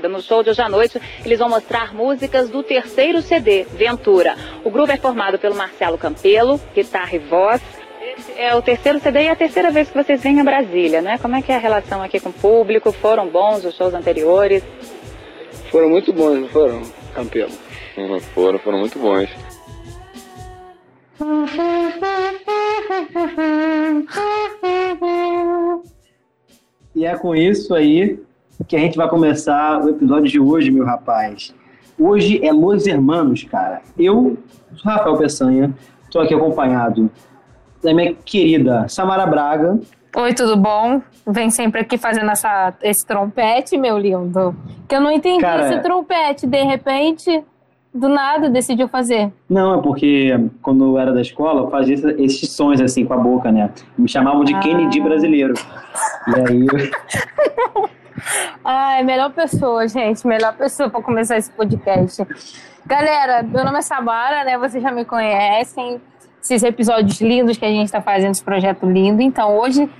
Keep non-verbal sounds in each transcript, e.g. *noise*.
No show de hoje à noite, eles vão mostrar músicas do terceiro CD, Ventura. O grupo é formado pelo Marcelo Campelo, guitarra e voz. Esse é o terceiro CD e é a terceira vez que vocês vêm a Brasília, né? Como é que é a relação aqui com o público? Foram bons os shows anteriores? Foram muito bons, não foram, Campelo? Uhum, foram, foram muito bons. E é com isso aí que a gente vai começar o episódio de hoje, meu rapaz. Hoje é Los Hermanos, cara. Eu Rafael Peçanha, estou aqui acompanhado da minha querida Samara Braga. Oi, tudo bom? Vem sempre aqui fazendo essa, esse trompete, meu lindo. Que eu não entendi Cara, esse trompete, de repente, do nada, decidiu fazer. Não, é porque quando eu era da escola, eu fazia esses sons assim com a boca, né? Me chamavam de Ah. Kennedy brasileiro. E aí, *laughs* Ai, melhor pessoa, gente. Melhor pessoa para começar esse podcast. Galera, meu nome é Samara, né? Vocês já me conhecem. Esses episódios lindos que a gente está fazendo, esse projeto lindo. Então, hoje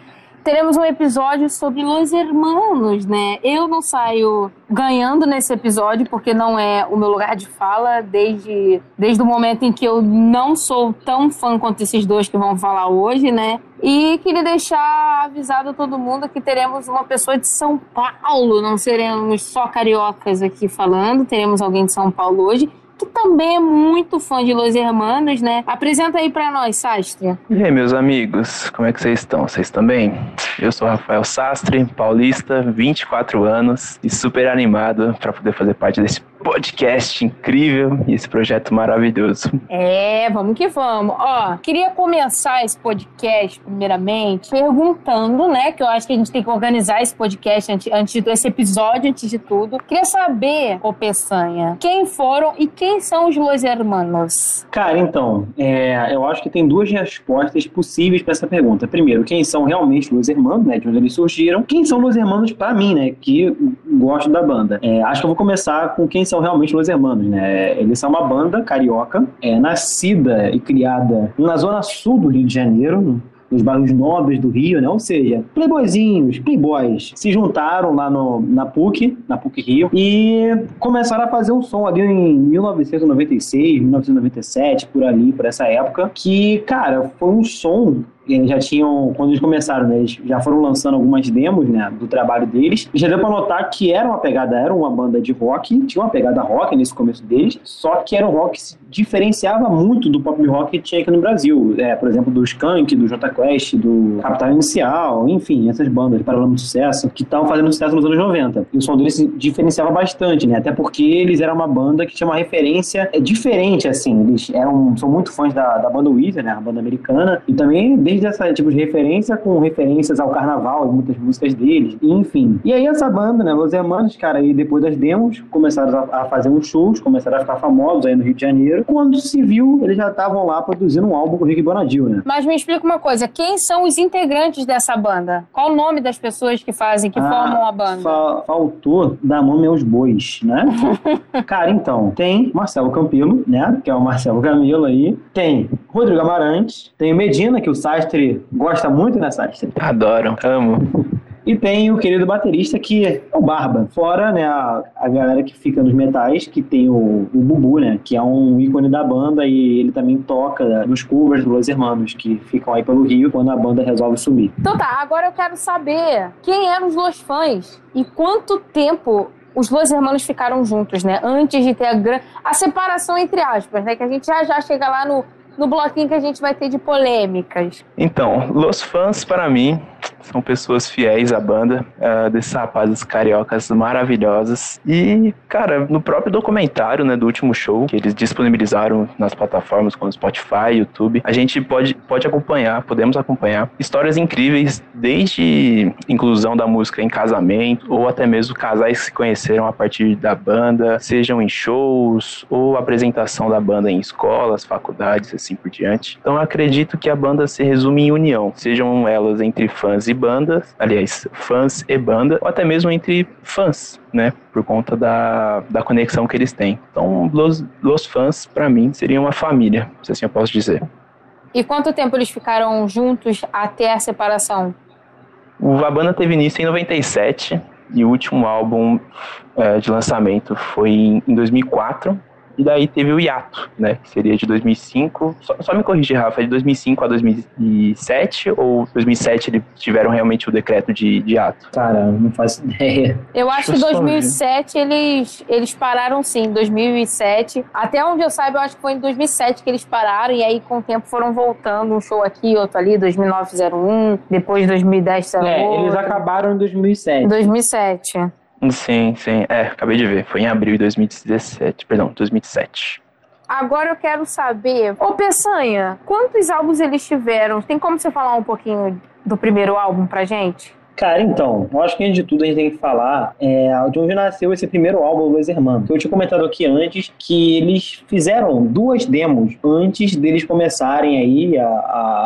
teremos um episódio sobre Los Hermanos, né? Eu não saio ganhando nesse episódio, porque não é o meu lugar de fala, desde, desde o momento em que eu não sou tão fã quanto esses dois que vão falar hoje, né? E queria deixar avisado a todo mundo que teremos uma pessoa de São Paulo, não seremos só cariocas aqui falando, teremos alguém de São Paulo hoje. Que também é muito fã de Los Hermanos, né? Apresenta aí pra nós, Sastre. E aí, meus amigos, como é que vocês estão? Vocês bem? Eu sou Rafael Sastre, paulista, 24 anos e super animado para poder fazer parte desse podcast incrível e esse projeto maravilhoso. É, vamos que vamos. Ó, queria começar esse podcast, primeiramente, perguntando, né? Que eu acho que a gente tem que organizar esse podcast antes, antes desse episódio, antes de tudo. Queria saber, ô Peçanha, quem foram e quem são os Los Hermanos? cara, então, é, eu acho que tem duas respostas possíveis para essa pergunta. Primeiro, quem são realmente Los Hermanos, né? De onde eles surgiram. Quem são Los Hermanos para mim, né? Que gosto da banda. É, acho que eu vou começar com quem são realmente Los Hermanos, né? Eles são uma banda carioca, é, nascida e criada na zona sul do Rio de Janeiro, nos bairros nobres do Rio, né? Ou seja, playboyzinhos, playboys, se juntaram lá no, na PUC, na PUC Rio, e começaram a fazer um som ali em 1996, 1997, por ali, por essa época, que, cara, foi um som eles já tinham, quando eles começaram, né, eles já foram lançando algumas demos, né, do trabalho deles, já deu pra notar que era uma pegada, era uma banda de rock, tinha uma pegada rock nesse começo deles, só que era um rock que se diferenciava muito do pop rock que tinha aqui no Brasil, é, por exemplo, do Skank, do Jota Quest, do Capital Inicial, enfim, essas bandas de paralelo de sucesso, que estavam fazendo sucesso nos anos 90. E o som deles se diferenciava bastante, né, até porque eles eram uma banda que tinha uma referência é, diferente, assim, eles eram, são muito fãs da, da banda Weezer, né, a banda americana, e também desde essa tipo de referência com referências ao carnaval e muitas músicas deles, enfim. E aí essa banda, né, Los Hermanos, cara, aí depois das demos, começaram a, fazer uns shows, começaram a ficar famosos aí no Rio de Janeiro. Quando se viu, eles já estavam lá produzindo um álbum com o Rick Bonadil, né? Mas me explica uma coisa, quem são os integrantes dessa banda? Qual o nome das pessoas que fazem, que Ah, formam a banda? fa- faltou dar nome aos bois, né? *laughs* Cara, então, tem Marcelo Campelo, né? Que é o Marcelo Camelo aí. Tem Rodrigo Amarante. Tem o Medina, que o Sastre gosta muito, né, Sastre? Adoro, amo. E tem o querido baterista que é o Barba. Fora, né, a, a galera que fica nos metais, que tem o, o Bubu, né? Que é um ícone da banda e ele também toca nos covers dos Los Hermanos, que ficam aí pelo Rio quando a banda resolve sumir. Então tá, agora eu quero saber quem eram os Los Fãs e quanto tempo os Los Hermanos ficaram juntos, né? Antes de ter a, gran... a separação entre aspas, né? Que a gente já já chega lá no, no bloquinho que a gente vai ter de polêmicas. Então, Los Fãs, para mim, são pessoas fiéis à banda, ah, desses rapazes cariocas maravilhosos. E, cara, no próprio documentário, né, do último show, que eles disponibilizaram nas plataformas como Spotify, YouTube, a gente pode, pode acompanhar, podemos acompanhar histórias incríveis, desde inclusão da música em casamento, ou até mesmo casais que se conheceram a partir da banda, sejam em shows, ou apresentação da banda em escolas, faculdades, assim por diante. Então, eu acredito que a banda se resume em união, sejam elas entre fãs e bandas, aliás, fãs e banda, ou até mesmo entre fãs, né? Por conta da, da conexão que eles têm. Então, Los, Los Fãs, pra mim, seriam uma família, se assim eu posso dizer. E quanto tempo eles ficaram juntos até a separação? O- A banda teve início em 97, e o último álbum é, de lançamento foi em 2004, e daí teve o hiato, né? Que seria de 2005. Só, só me corrigir, Rafa, é de 2005 a 2007 ou 2007 eles tiveram realmente o decreto de, de hiato? Cara, não faço ideia. Eu acho que em 2007 eles, eles pararam sim, 2007. Até onde eu saiba, eu acho que foi em 2007 que eles pararam e aí com o tempo foram voltando, um show aqui, outro ali, 2009-01, depois 2010 É, eles acabaram em 2007. 2007. Sim, sim. É, acabei de ver. Foi em abril de 2017. Perdão, 2007. Agora eu quero saber, ô Peçanha, quantos álbuns eles tiveram? Tem como você falar um pouquinho do primeiro álbum pra gente? Cara, então, eu acho que antes de tudo a gente tem que falar é, de onde nasceu esse primeiro álbum do Los Hermanos. Eu tinha comentado aqui antes que eles fizeram duas demos antes deles começarem aí a,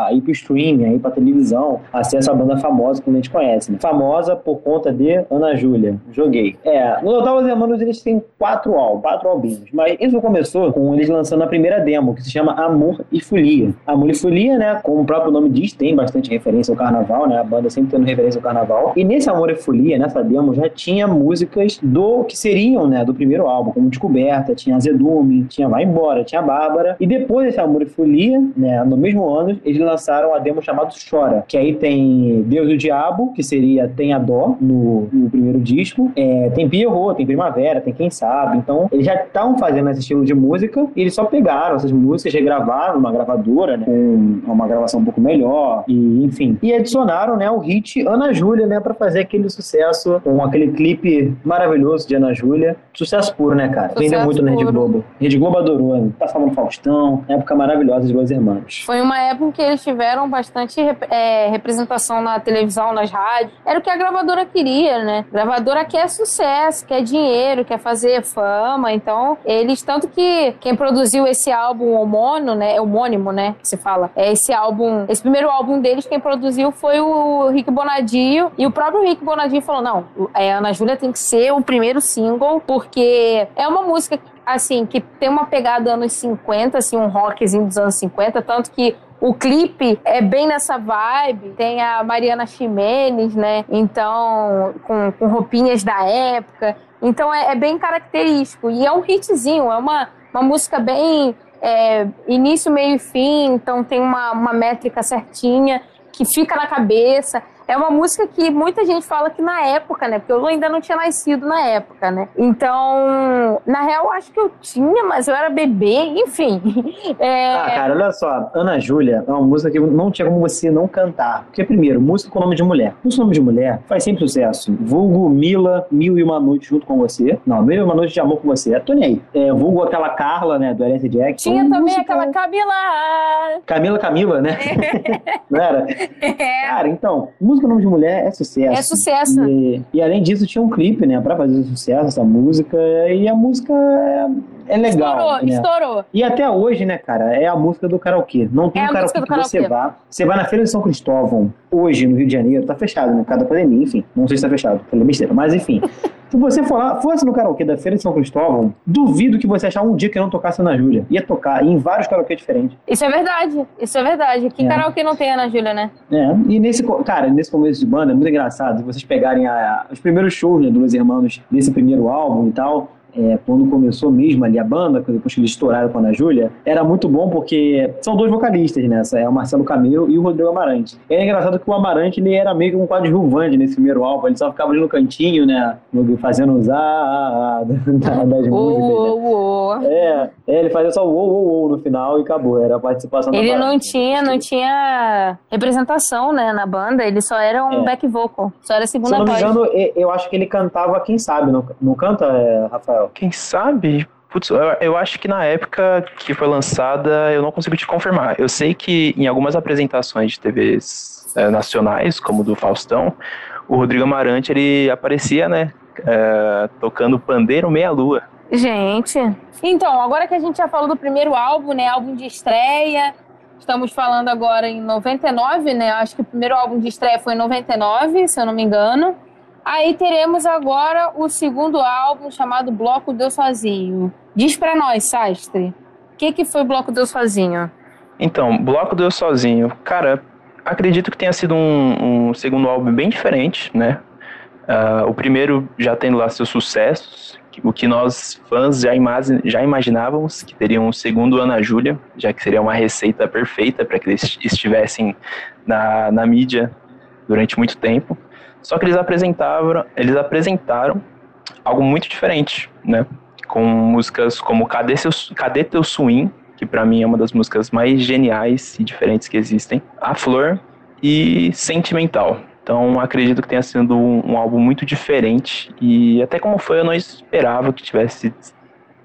a ir pro streaming, aí pra televisão, a ser essa banda famosa que a gente conhece, né? Famosa por conta de Ana Júlia. Joguei. É, no total Los Hermanos eles têm quatro álbuns, quatro albinhos, mas isso começou com eles lançando a primeira demo, que se chama Amor e Folia. Amor e Folia, né, como o próprio nome diz, tem bastante referência ao carnaval, né? A banda sempre tendo referência ao carnaval carnaval. E nesse Amor e Folia, nessa demo, já tinha músicas do que seriam, né, do primeiro álbum, como Descoberta, tinha Azedume, tinha Vai Embora, tinha Bárbara. E depois desse Amor e Folia, né, no mesmo ano, eles lançaram a demo chamada Chora, que aí tem Deus e o Diabo, que seria Tem a Dó, no, no primeiro disco. É, tem Pierrot, tem Primavera, tem Quem Sabe. Então, eles já estavam fazendo esse estilo de música e eles só pegaram essas músicas, regravaram numa gravadora, né, com uma gravação um pouco melhor, e enfim. E adicionaram, né, o hit Ana Júlia Júlia, né, para fazer aquele sucesso com aquele clipe maravilhoso de Ana Júlia. Sucesso puro, né, cara? Sucesso Vendeu muito na Rede Globo. Rede Globo adorou, né? passava no Faustão, época maravilhosa de Los Irmãos. Foi uma época em que eles tiveram bastante é, representação na televisão, nas rádios. Era o que a gravadora queria, né? A gravadora quer sucesso, quer dinheiro, quer fazer fama. Então, eles, tanto que quem produziu esse álbum homônimo, né? Homônimo, né? Que se fala. É esse álbum, esse primeiro álbum deles, quem produziu foi o Rick Bonadio e o próprio Rick Bonadinho falou: não, é, Ana Júlia tem que ser o primeiro single, porque é uma música, assim, que tem uma pegada anos 50, assim, um rockzinho dos anos 50, tanto que o clipe é bem nessa vibe. Tem a Mariana Ximenes, né? Então, com, com roupinhas da época. Então, é, é, bem característico. E é um hitzinho, é uma, uma música bem. É, início, meio e fim. Então, tem uma, uma métrica certinha que fica na cabeça. É uma música que muita gente fala que na época, né? Porque eu ainda não tinha nascido na época, né? Então, na real, eu acho que eu tinha, mas eu era bebê, enfim. *laughs* É... Ah, cara, olha só. Ana Júlia é uma música que não tinha como você não cantar. Porque, primeiro, música com nome de mulher. Música com nome de mulher faz sempre sucesso. Vulgo Mila, Mil e Uma Noite junto com você. Não, Mil e Uma Noite de Amor com você. É Tony aí. É, vulgo aquela Carla, né? Do L.S. Jackson. Tinha também música... aquela Camila. Camila Camila, né? *laughs* não era? É. Cara, então, música música Nome de Mulher é sucesso. É sucesso. E, e, além disso, tinha um clipe, né, pra fazer sucesso, essa música. E a música é, é legal. Estourou, né? estourou. E até hoje, né, cara, é a música do karaokê. Não tem é um karaokê que você vá. Você vai na Feira de São Cristóvão, hoje, no Rio de Janeiro, tá fechado, né? Cada pandemia, enfim. Não sei se tá fechado, falei besteira, mas enfim. *laughs* Se você for lá, fosse no karaokê da Feira de São Cristóvão, duvido que você achar um dia que não tocasse Ana Júlia. Ia tocar em vários karaokê diferentes. Isso é verdade, isso é verdade. Que é. karaokê não tem Ana Júlia, né? É, e nesse, cara, nesse começo de banda é muito engraçado. Se vocês pegarem a, os primeiros shows né, dos irmãos desse primeiro álbum e tal, é, quando começou mesmo ali a banda, depois que eles estouraram com a Ana Júlia, era muito bom porque são dois vocalistas nessa, é o Marcelo Camelo e o Rodrigo Amarante. É engraçado que o Amarante ele era meio que um coadjuvante nesse primeiro álbum, ele só ficava ali no cantinho, né, fazendo os ah, *laughs* das músicas. Né? É, é, ele fazia só o o o no final e acabou, era a participação Ele não tinha, não tinha representação, né, na banda, ele só era um é. back vocal, só era a segunda. Se eu não me engano, eu acho que ele cantava Quem Sabe, não, não canta, é, Rafael? Rafael? Quem sabe? Putz, eu acho que na época que foi lançada, eu não consigo te confirmar. Eu sei que em algumas apresentações de TVs é, nacionais, como do Faustão, o Rodrigo Amarante, ele aparecia, né, é, tocando pandeiro meia-lua. Gente, então, agora que a gente já falou do primeiro álbum, né, álbum de estreia, estamos falando agora em 99, né, acho que o primeiro álbum de estreia foi em 99, se eu não me engano. Aí teremos agora o segundo álbum chamado Bloco Deus Sozinho. Diz para nós, Sastre, o que, que foi Bloco Deus Sozinho? Então, Bloco Deus Sozinho, cara, acredito que tenha sido um, um segundo álbum bem diferente, né? Uh, o primeiro já tendo lá seus sucessos, o que nós fãs já, já imaginávamos que teriam um segundo Ana Júlia, já que seria uma receita perfeita para que eles estivessem na, na mídia durante muito tempo. Só que eles apresentavam, eles apresentaram algo muito diferente, né? Com músicas como Cadê, Seu, Cadê Teu Swing, que para mim é uma das músicas mais geniais e diferentes que existem, A Flor e Sentimental. Então acredito que tenha sido um, um, álbum muito diferente e até como foi eu não esperava que tivesse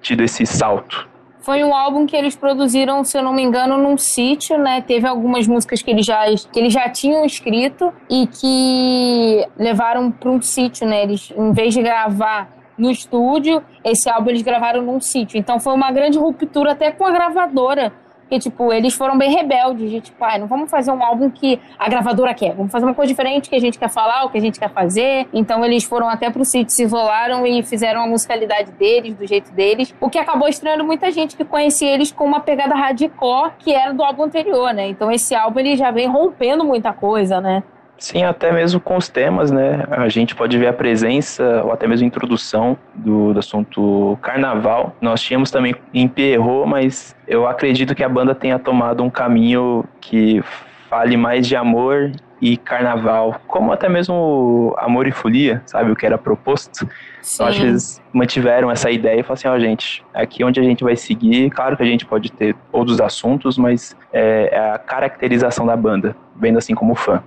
tido esse salto. Foi um álbum que eles produziram, se eu não me engano, num sítio, né? Teve algumas músicas que eles já, que eles já tinham escrito e que levaram para um sítio, né? Eles, em vez de gravar no estúdio, esse álbum eles gravaram num sítio. Então foi uma grande ruptura até com a gravadora porque, tipo, eles foram bem rebeldes, de tipo, ah, não vamos fazer um álbum que a gravadora quer, vamos fazer uma coisa diferente que a gente quer falar, o que a gente quer fazer. Então eles foram até pro sítio, se isolaram e fizeram a musicalidade deles, do jeito deles, o que acabou estranhando muita gente que conhecia eles com uma pegada hardcore que era do álbum anterior, né? Então esse álbum ele já vem rompendo muita coisa, né? Sim, até mesmo com os temas, né? A gente pode ver a presença ou até mesmo a introdução do, do assunto carnaval. Nós tínhamos também em Pierrot, mas eu acredito que a banda tenha tomado um caminho que fale mais de amor e carnaval, como até mesmo amor e folia, sabe? O que era proposto. Sim. Eu acho que eles mantiveram essa ideia e falaram assim: ó, oh, gente, aqui onde a gente vai seguir, claro que a gente pode ter outros assuntos, mas é, é a caracterização da banda, vendo assim como fã.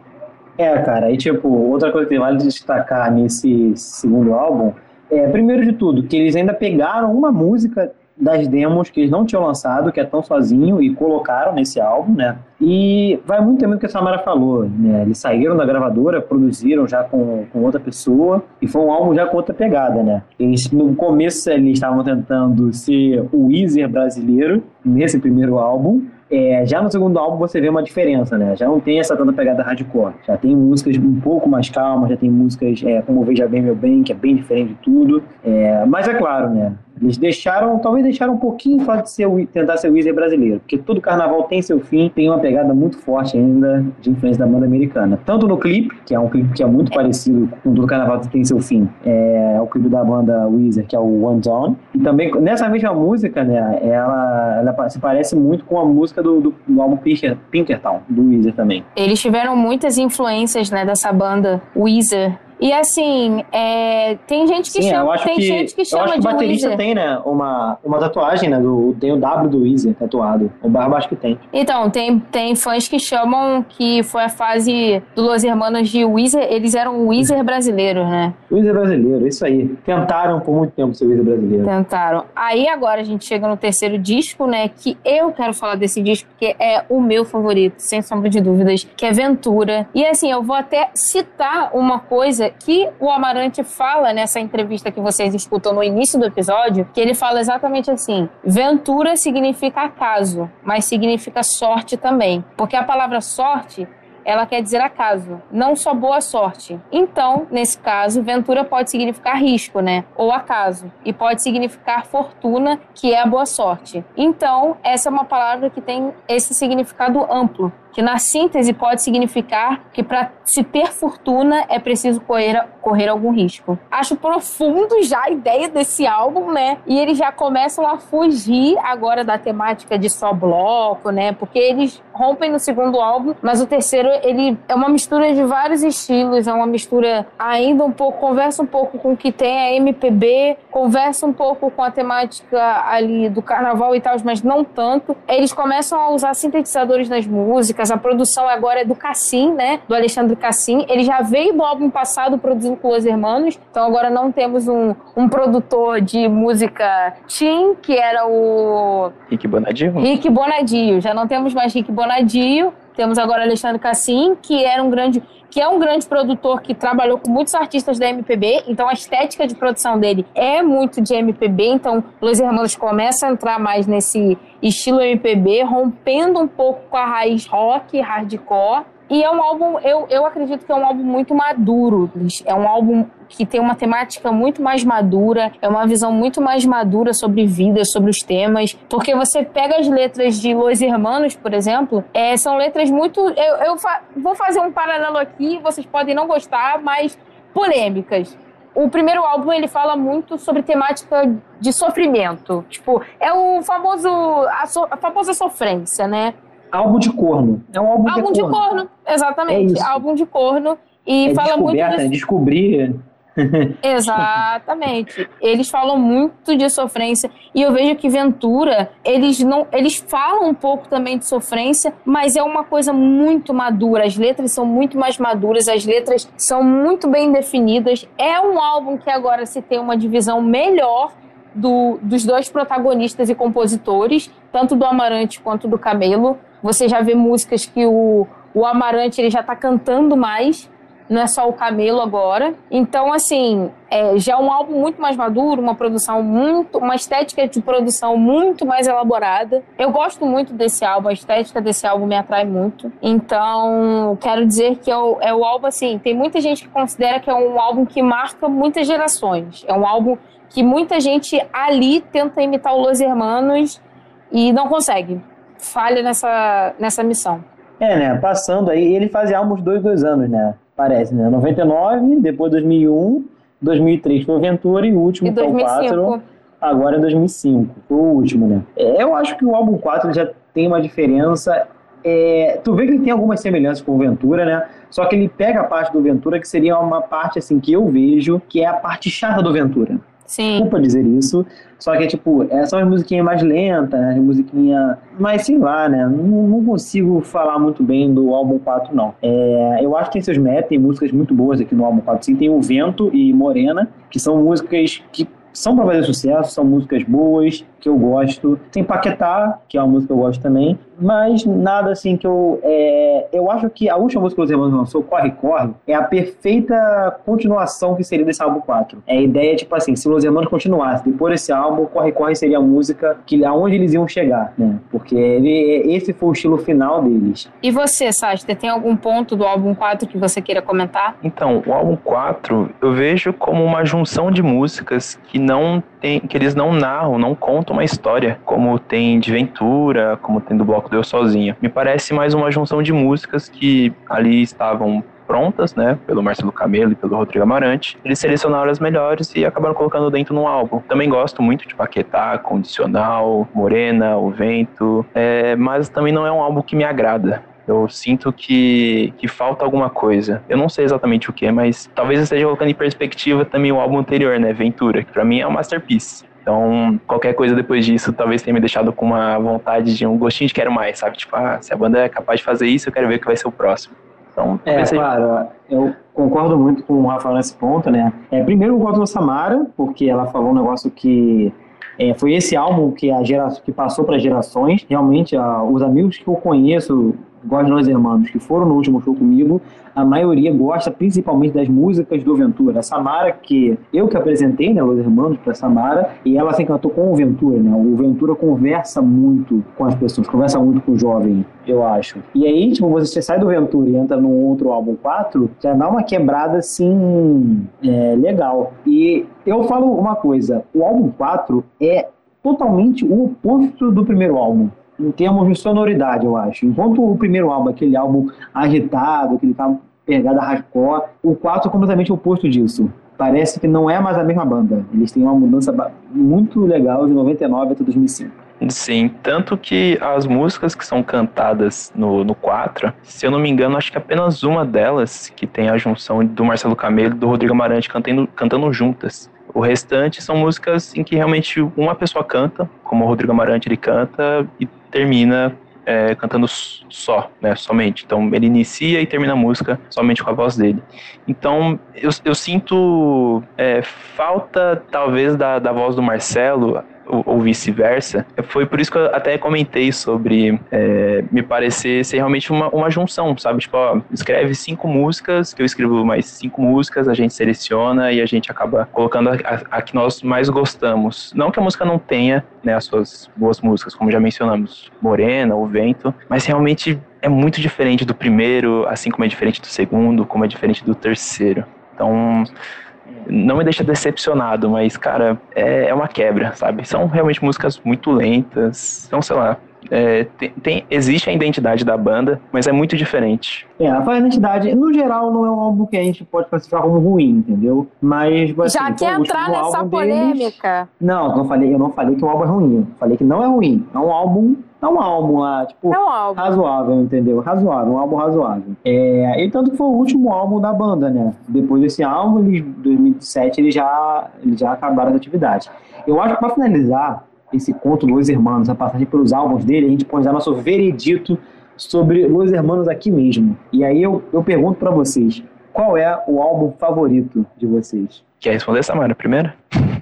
É, cara, e tipo, outra coisa que vale destacar nesse segundo álbum é, primeiro de tudo, que eles ainda pegaram uma música das demos que eles não tinham lançado, que é Tão Sozinho, e colocaram nesse álbum, né? E vai muito tempo que a Samara falou, né? Eles saíram da gravadora, produziram já com, com outra pessoa, e foi um álbum já com outra pegada, né? Eles, no começo eles estavam tentando ser o Weezer brasileiro, nesse primeiro álbum, é, já no segundo álbum você vê uma diferença, né? Já não tem essa tanta pegada hardcore. Já tem músicas um pouco mais calmas, já tem músicas é, como Veja Bem Meu Bem, que é bem diferente de tudo. É, mas é claro, né? Eles deixaram, talvez deixaram um pouquinho só de ser, tentar ser o Weezer brasileiro, porque todo carnaval tem seu fim, tem uma pegada muito forte ainda de influência da banda americana. Tanto no clipe, que é um clipe que é muito parecido com todo carnaval que tem seu fim, é o clipe da banda Weezer, que é o One Zone, e também nessa mesma música, né, ela, ela se parece muito com a música do, do, do álbum Pinker, Pinkertown, do Weezer também. Eles tiveram muitas influências, né, dessa banda Weezer, e assim, é, tem gente que Sim, chama, tem que, gente que chama eu acho que o baterista tem, né, uma, uma tatuagem, né, do, tem o W do Weezer tatuado. O Barba acho que tem. Então, tem, tem fãs que chamam que foi a fase do Los Hermanos de Weezer, eles eram Weezer brasileiros, né? Weezer brasileiro, isso aí. Tentaram por muito tempo ser Weezer brasileiro. Tentaram. Aí agora a gente chega no terceiro disco, né, que eu quero falar desse disco porque é o meu favorito, sem sombra de dúvidas, que é Ventura. E assim, eu vou até citar uma coisa que o Amarante fala nessa entrevista que vocês escutam no início do episódio, que ele fala exatamente assim: ventura significa acaso, mas significa sorte também. Porque a palavra sorte ela quer dizer acaso, não só boa sorte. Então, nesse caso, ventura pode significar risco, né? Ou acaso. E pode significar fortuna, que é a boa sorte. Então, essa é uma palavra que tem esse significado amplo que na síntese pode significar que para se ter fortuna é preciso correr, correr algum risco. Acho profundo já a ideia desse álbum, né? E eles já começam a fugir agora da temática de só bloco, né? Porque eles rompem no segundo álbum, mas o terceiro ele é uma mistura de vários estilos, é uma mistura ainda um pouco, conversa um pouco com o que tem a MPB, conversa um pouco com a temática ali do carnaval e tal, mas não tanto. Eles começam a usar sintetizadores nas músicas músicas. A produção agora é do Cassim, né? Do Alexandre Cassim. Ele já veio do álbum passado produzindo com os Hermanos. Então agora não temos um, um produtor de música Tim, que era o. Rick Bonadio. Rick Bonadio. Já não temos mais Rick Bonadio. Temos agora Alexandre Cassim, que era um grande que é um grande produtor que trabalhou com muitos artistas da MPB, então a estética de produção dele é muito de MPB, então Los Hermanos começa a entrar mais nesse estilo MPB, rompendo um pouco com a raiz rock, hardcore. E é um álbum, eu, eu acredito que é um álbum muito maduro. É um álbum que tem uma temática muito mais madura, é uma visão muito mais madura sobre vida, sobre os temas. Porque você pega as letras de Los Hermanos, por exemplo, é, são letras muito. Eu, eu fa vou fazer um paralelo aqui, vocês podem não gostar, mas polêmicas. O primeiro álbum ele fala muito sobre temática de sofrimento. Tipo, é o famoso a, so, a famosa sofrência, né? Álbum de corno. É um álbum, álbum de, de corno. corno. Exatamente. É álbum de corno. E é fala muito. De... É descobrir *laughs* Exatamente. Eles falam muito de sofrência e eu vejo que Ventura, eles não, eles falam um pouco também de sofrência, mas é uma coisa muito madura. As letras são muito mais maduras, as letras são muito bem definidas. É um álbum que agora se tem uma divisão melhor do, dos dois protagonistas e compositores, tanto do Amarante quanto do Camelo. Você já vê músicas que o, o Amarante ele já está cantando mais não é só o Camelo agora. Então, assim, é, já é um álbum muito mais maduro, uma produção muito, uma estética de produção muito mais elaborada. Eu gosto muito desse álbum, a estética desse álbum me atrai muito. Então, quero dizer que é o, é o álbum, assim, tem muita gente que considera que é um álbum que marca muitas gerações. É um álbum que muita gente ali tenta imitar o Los Hermanos e não consegue. Falha nessa, nessa missão. É, né? Passando aí, ele fazia álbuns dois, dois anos, né? parece, né? 99, depois 2001, 2003 foi o Ventura e o último foi o 4, agora é 2005, foi o último, né? É, eu acho que o álbum 4 já tem uma diferença. É, tu vê que ele tem algumas semelhanças com o Ventura, né? Só que ele pega a parte do Ventura que seria uma parte assim que eu vejo que é a parte chata do Ventura. Sim. Desculpa dizer isso. Só que, tipo, é só uma musiquinha mais lenta, né? Musiquinha. Mas sei lá, né? Não, não, consigo falar muito bem do álbum 4, não. É, eu acho que tem seus méritos, tem músicas muito boas aqui no álbum 4. Sim, tem o Vento e Morena, que são músicas que são para fazer sucesso, são músicas boas, que eu gosto. Tem Paquetá, que é uma música que eu gosto também, mas nada assim que eu. É, eu acho que a última música que os irmãos lançou, Corre Corre, é a perfeita continuação que seria desse álbum 4. É a ideia, tipo assim, se Los Hermanos continuasse depois desse álbum, Corre Corre seria a música que aonde eles iam chegar, né? Porque ele, esse foi o estilo final deles. E você, Sasha, tem algum ponto do álbum 4 que você queira comentar? Então, o álbum 4 eu vejo como uma junção de músicas que não tem, que eles não narram, não contam uma história, como tem de Ventura, como tem do bloco do Eu Sozinho. Me parece mais uma junção de músicas que ali estavam prontas, né, pelo Marcelo Camelo e pelo Rodrigo Amarante. Eles selecionaram as melhores e acabaram colocando dentro no álbum. Também gosto muito de Paquetá, Condicional, Morena, O Vento, é, mas também não é um álbum que me agrada. Eu sinto que, que falta alguma coisa. Eu não sei exatamente o que, mas talvez eu esteja colocando em perspectiva também o álbum anterior, né? Ventura, que pra mim é um masterpiece. Então, qualquer coisa depois disso talvez tenha me deixado com uma vontade de um gostinho de quero mais, sabe? Tipo, ah, se a banda é capaz de fazer isso, eu quero ver o que vai ser o próximo. Então, é, seja... claro, eu concordo muito com o Rafael nesse ponto, né? É, primeiro eu gosto da Samara, porque ela falou um negócio que é, foi esse álbum que, a gera, que passou para gerações. Realmente, a, os amigos que eu conheço nós irmãos que foram no último show comigo, a maioria gosta principalmente das músicas do Ventura. A Samara, que eu que apresentei, né, Los Hermanos para Samara, e ela se encantou com o Ventura, né? O Ventura conversa muito com as pessoas, conversa muito com o jovem, eu acho. E aí, tipo, você sai do Ventura e entra num outro álbum 4, já dá uma quebrada, assim, é, legal. E eu falo uma coisa, o álbum 4 é totalmente o oposto do primeiro álbum em termos de sonoridade, eu acho. Enquanto o primeiro álbum, aquele álbum agitado, aquele pegada hardcore, o 4 é completamente oposto disso. Parece que não é mais a mesma banda. Eles têm uma mudança muito legal de 99 até 2005. Sim, tanto que as músicas que são cantadas no, no 4, se eu não me engano, acho que apenas uma delas que tem a junção do Marcelo Camelo e do Rodrigo Amarante cantando, cantando juntas. O restante são músicas em que realmente uma pessoa canta, como o Rodrigo Amarante ele canta, e termina é, cantando só, né, somente. Então ele inicia e termina a música somente com a voz dele. Então eu, eu sinto é, falta talvez da, da voz do Marcelo ou, vice-versa. Foi por isso que eu até comentei sobre é, me parecer ser realmente uma, uma junção, sabe? Tipo, ó, escreve cinco músicas, que eu escrevo mais cinco músicas, a gente seleciona e a gente acaba colocando a, a, a que nós mais gostamos. Não que a música não tenha né, as suas boas músicas, como já mencionamos, Morena, O Vento, mas realmente é muito diferente do primeiro, assim como é diferente do segundo, como é diferente do terceiro. Então, não me deixa decepcionado, mas, cara, é, é uma quebra, sabe? São realmente músicas muito lentas. Então, sei lá, É, tem, tem, existe a identidade da banda, mas é muito diferente. É, a identidade, no geral, não é um álbum que a gente pode classificar como ruim, entendeu? Mas assim, Já quer entrar nessa polêmica? Deles... Não, não falei, eu não falei que o álbum é ruim. falei que não é ruim. É um álbum é um álbum lá, tipo, é um álbum. razoável, entendeu? Razoável, um álbum razoável. É, e tanto que foi o último álbum da banda, né? Depois desse álbum, em 2007, eles já, eles já acabaram a atividade. Eu acho que pra finalizar esse conto Los Hermanos, a passagem pelos álbuns dele, a gente pode dar nosso veredito sobre Los Hermanos aqui mesmo. E aí eu, eu pergunto para vocês, qual é o álbum favorito de vocês? Quer responder, Samara, primeiro?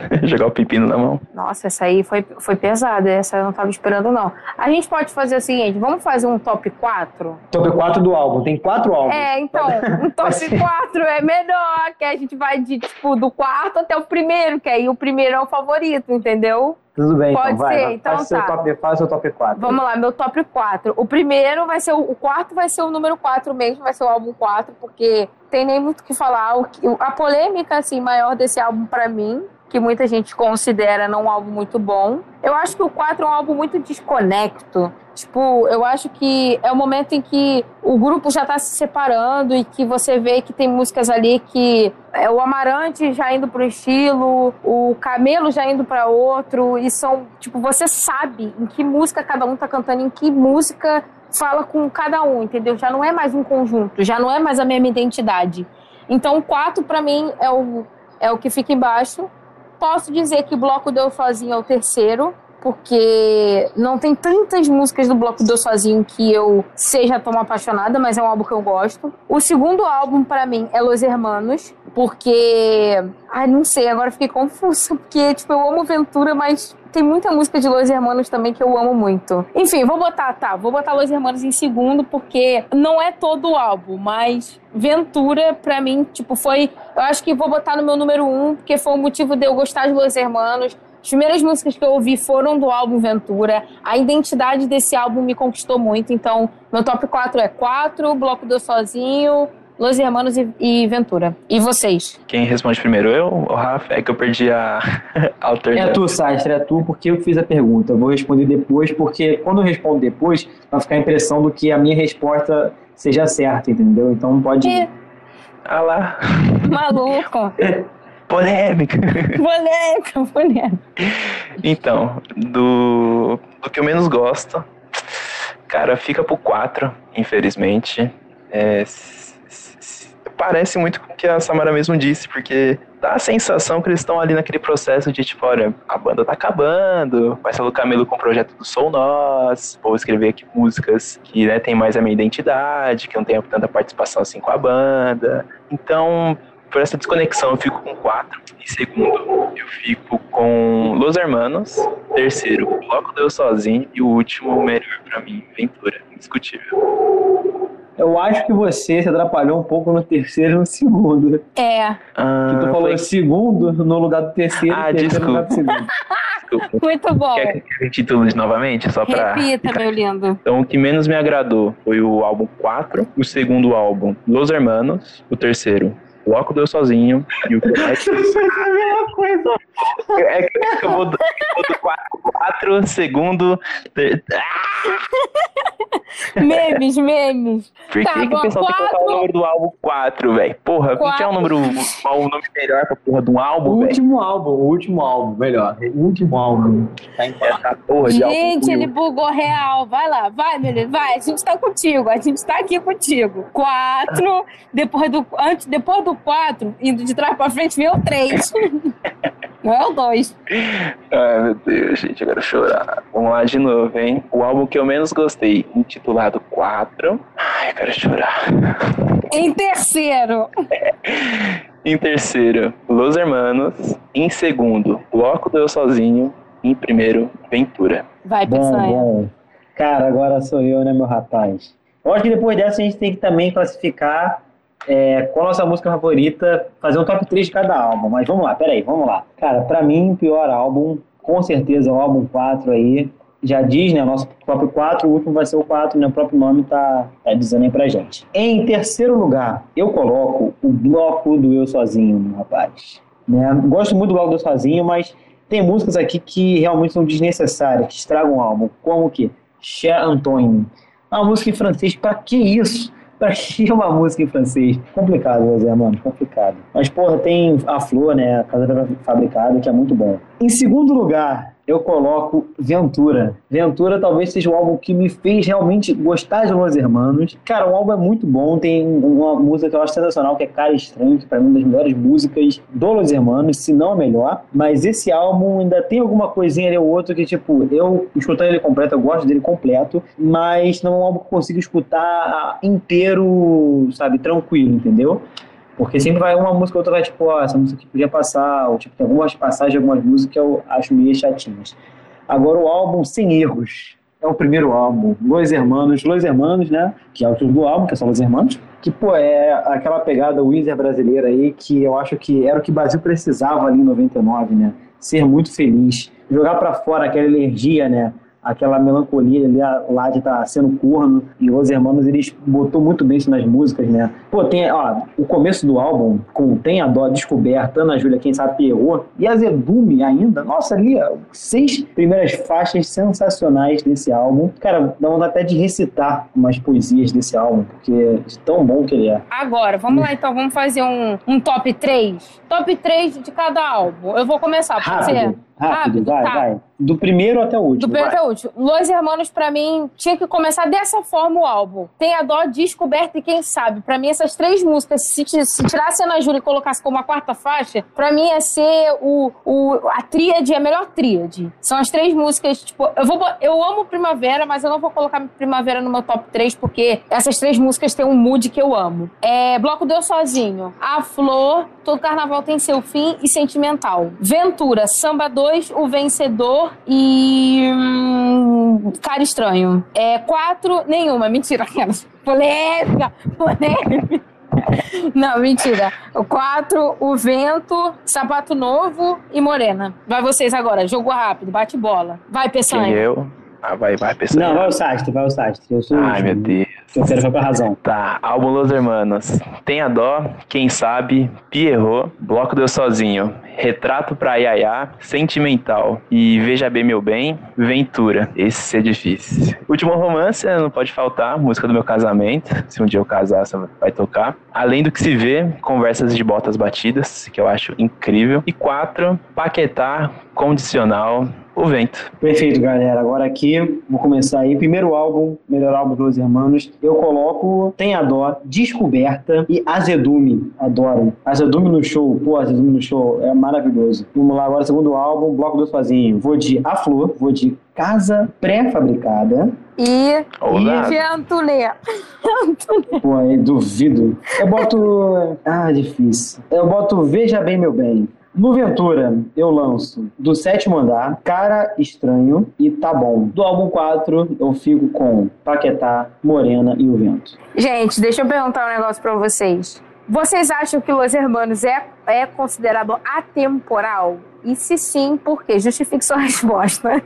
*laughs* Jogar o pepino na mão. Nossa, essa aí foi, foi pesada. Essa eu não tava esperando, não. A gente pode fazer o seguinte: vamos fazer um top 4? Top 4 do álbum. Tem quatro álbuns. É, então, um top 4 é melhor, que a gente vai de, tipo, do quarto até o primeiro, que aí o primeiro é o favorito, entendeu? Tudo bem, Pode então, vai. ser, então faz tá. Seu top, faz o seu top 4. Vamos lá, meu top 4. O primeiro vai ser o, o quarto vai ser o número 4 mesmo, vai ser o álbum 4, porque tem nem muito o que falar. O, a polêmica assim maior desse álbum para mim, que muita gente considera não um álbum muito bom. Eu acho que o 4 é um álbum muito desconecto. Tipo, eu acho que é o momento em que o grupo já tá se separando e que você vê que tem músicas ali que é o Amarante já indo para um estilo, o Camelo já indo para outro, e são, tipo, você sabe em que música cada um tá cantando, em que música fala com cada um, entendeu? Já não é mais um conjunto, já não é mais a mesma identidade. Então, o 4 para mim é o, é o que fica embaixo. Posso dizer que o Bloco Deu Sozinho é o terceiro, porque não tem tantas músicas do Bloco Deu Sozinho que eu seja tão apaixonada, mas é um álbum que eu gosto. O segundo álbum, para mim, é Los Hermanos, porque. Ai, não sei, agora fiquei confusa, *laughs* porque, tipo, eu amo Ventura, mas tem muita música de Los Hermanos também que eu amo muito. Enfim, vou botar, tá, vou botar Los Hermanos em segundo, porque não é todo o álbum, mas Ventura, pra mim, tipo, foi. Eu acho que vou botar no meu número um, porque foi o motivo de eu gostar de Los Hermanos. As primeiras músicas que eu ouvi foram do álbum Ventura. A identidade desse álbum me conquistou muito. Então, meu top 4 é 4, Bloco do Sozinho, Los Hermanos e, e, Ventura. E vocês? Quem responde primeiro? Eu ou Rafa? É que eu perdi a *laughs* alternativa. É tu, Sastre, é tu, porque eu fiz a pergunta. Eu vou responder depois, porque quando eu respondo depois, vai ficar a impressão do que a minha resposta seja certa, entendeu? Então pode. É. Ah lá. Maluco. *laughs* Polêmica. Polêmica, polêmica. Então, do, do que eu menos gosto, cara, fica pro 4, infelizmente. É, parece muito com o que a Samara mesmo disse, porque dá a sensação que eles estão ali naquele processo de tipo, olha, a banda tá acabando, Marcelo Camelo com o projeto do Sou Nós, vou escrever aqui músicas que né, tem mais a minha identidade, que não tem tanta participação assim com a banda. Então, por essa desconexão, eu fico com quatro. Em segundo, eu fico com Los Hermanos. Terceiro, Bloco Deus Sozinho. E o último, melhor para mim, Ventura. Indiscutível. Eu acho que você se atrapalhou um pouco no terceiro e no segundo. É. Ah, que tu falou foi... segundo no lugar do terceiro ah, e terceiro desculpa. no lugar do segundo. Desculpa. *laughs* Muito bom. Quer que eu retitule novamente? Só pra... Repita, meu lindo. Então, o que menos me agradou foi o álbum 4, o segundo álbum, Los Hermanos, o terceiro, Bloco Deu Sozinho e o que é *laughs* a mesma coisa. É que eu vou do 4, segundo. Ter... memes, memes. Por Tá, que, que o pessoal tem que colocar o quatro. número do álbum 4, velho? Porra, não tinha um número, um nome melhor pra porra de um O álbum, velho? último álbum, o último álbum, melhor. O último álbum. Tá em Essa porra de álbum. Gente, ele bugou real. Vai lá, vai, menino, vai. A gente tá contigo, a gente tá aqui contigo. Quatro, depois do, antes, depois do quatro, indo de trás pra frente, veio o três. *laughs* Não é o dois. Ai, meu Deus, gente, eu quero chorar. Vamos lá de novo, hein? O álbum que eu menos gostei, intitulado 4. Ai, eu quero chorar. Em terceiro, *laughs* Em terceiro, Los Hermanos. Em segundo, Bloco do Eu Sozinho. Em primeiro, Ventura. vai, Peçanha. bom. Cara, agora sou eu, né, meu rapaz? Eu acho que depois dessa a gente tem que também classificar é, qual a nossa música favorita, fazer um top 3 de cada álbum. Mas vamos lá, peraí, vamos lá. Cara, pra mim, o pior álbum, com certeza, é o álbum 4 aí. Já diz, né, nosso top 4, o último vai ser o 4, né, o próprio nome tá, tá dizendo aí pra gente. Em terceiro lugar, eu coloco o bloco do Eu Sozinho, rapaz. Né? Gosto muito do bloco do Eu Sozinho, mas tem músicas aqui que realmente são desnecessárias, que estragam o álbum. Como o quê? Cher Antoine. Uma música em francês, pra que isso? Que uma música em francês? Complicado, Zé, mano, complicado. Mas, porra, tem a Flor, né? A Casa Fabricada, que é muito bom. Em segundo lugar, eu coloco Ventura. Ventura talvez seja o álbum que me fez realmente gostar de Los Hermanos. Cara, o álbum é muito bom, tem uma música que eu acho sensacional, que é Cara Estranho, que pra mim é uma das melhores músicas do Los Hermanos, se não a melhor. Mas esse álbum ainda tem alguma coisinha ali ou outra que, tipo, eu, escutando ele completo, eu gosto dele completo, mas não é um álbum que eu consigo escutar inteiro, sabe, tranquilo, entendeu? Porque sempre vai uma música, outra vai tipo, ó, essa música aqui podia passar, ou tipo, tem algumas passagens, algumas músicas que eu acho meio chatinhas. Agora o álbum Sem Erros é o primeiro álbum, Los Hermanos, Los Hermanos, né, que é o título do álbum, que é só Los Hermanos, que, pô, é aquela pegada Weezer brasileira aí, que eu acho que era o que o Brasil precisava ali em 99, né, ser muito feliz, jogar para fora aquela energia, né, aquela melancolia ali lá de estar tá sendo corno e os irmãos eles botou muito bem isso nas músicas, né? Pô, tem, ó, o começo do álbum com Tem a Dó Descoberta, Ana Júlia, quem sabe errou, e Azedume ainda, nossa, ali, ó, seis primeiras faixas sensacionais desse álbum. Cara, dá vontade até de recitar umas poesias desse álbum, porque é tão bom que ele é. Agora, vamos lá então, vamos fazer um, um top 3. Top 3 de cada álbum. Eu vou começar, pode Rápido. ser? Rápido, Rápido, vai, tá. vai. Do primeiro até o último. Do primeiro vai. até o último. Los Hermanos, pra mim, tinha que começar dessa forma o álbum. Tem a dó, descoberta e quem sabe. Pra mim, essas três músicas, se, se tirasse a Ana Júlia e colocasse como a quarta faixa, pra mim ia ser o, o, a tríade, a melhor tríade. São as três músicas, tipo, eu, vou, eu amo Primavera, mas eu não vou colocar Primavera no meu top 3, porque essas três músicas têm um mood que eu amo. É Bloco Deu Sozinho, A Flor, Todo Carnaval Tem Seu Fim e Sentimental. Ventura, Samba 2, O Vencedor e. Hum, Cara Estranho. É, quatro, nenhuma. Mentira, *laughs* aquelas. Polêmica! Polêmica! Não, mentira. O quatro, O Vento, Sapato Novo e Morena. Vai vocês agora. Jogo rápido, bate bola. Vai, Peçanha. eu? Ah, vai, vai, pessoal. Não, vai o Sastre, vai o Sastre. Eu sou Ai, meu Deus. Eu quero foi pra razão. Tá, álbum Los Hermanos. Tem a dó, quem sabe, Pierrot, Bloco Deu Sozinho, Retrato pra Yaya, Sentimental e Veja Bem Meu Bem, Ventura. Esse é difícil. Último romance, não pode faltar, música do meu casamento. Se um dia eu casar, você vai tocar. Além do que se vê, Conversas de Botas Batidas, que eu acho incrível. E quatro, Paquetá, Condicional, O Vento. Perfeito, galera. Agora aqui, vou começar aí. Primeiro álbum, melhor álbum dos Hermanos. Eu coloco Tem a Dó, Descoberta e Azedume. Adoro. Azedume no show. Pô, Azedume no show é maravilhoso. Vamos lá, agora segundo álbum, Bloco do Sozinho. Vou de A Flor, vou de Casa Pré-Fabricada. E. Ousado. Ventunê. Pô, aí duvido. Eu boto. Ah, difícil. Eu boto Veja Bem Meu Bem. No Ventura, eu lanço Do Sétimo Andar, Cara Estranho e Tá Bom. Do álbum 4, eu fico com Paquetá, Morena e O Vento. Gente, deixa eu perguntar um negócio pra vocês. Vocês acham que Los Hermanos é, é considerado atemporal? E se sim, por quê? Justifique sua *laughs* resposta.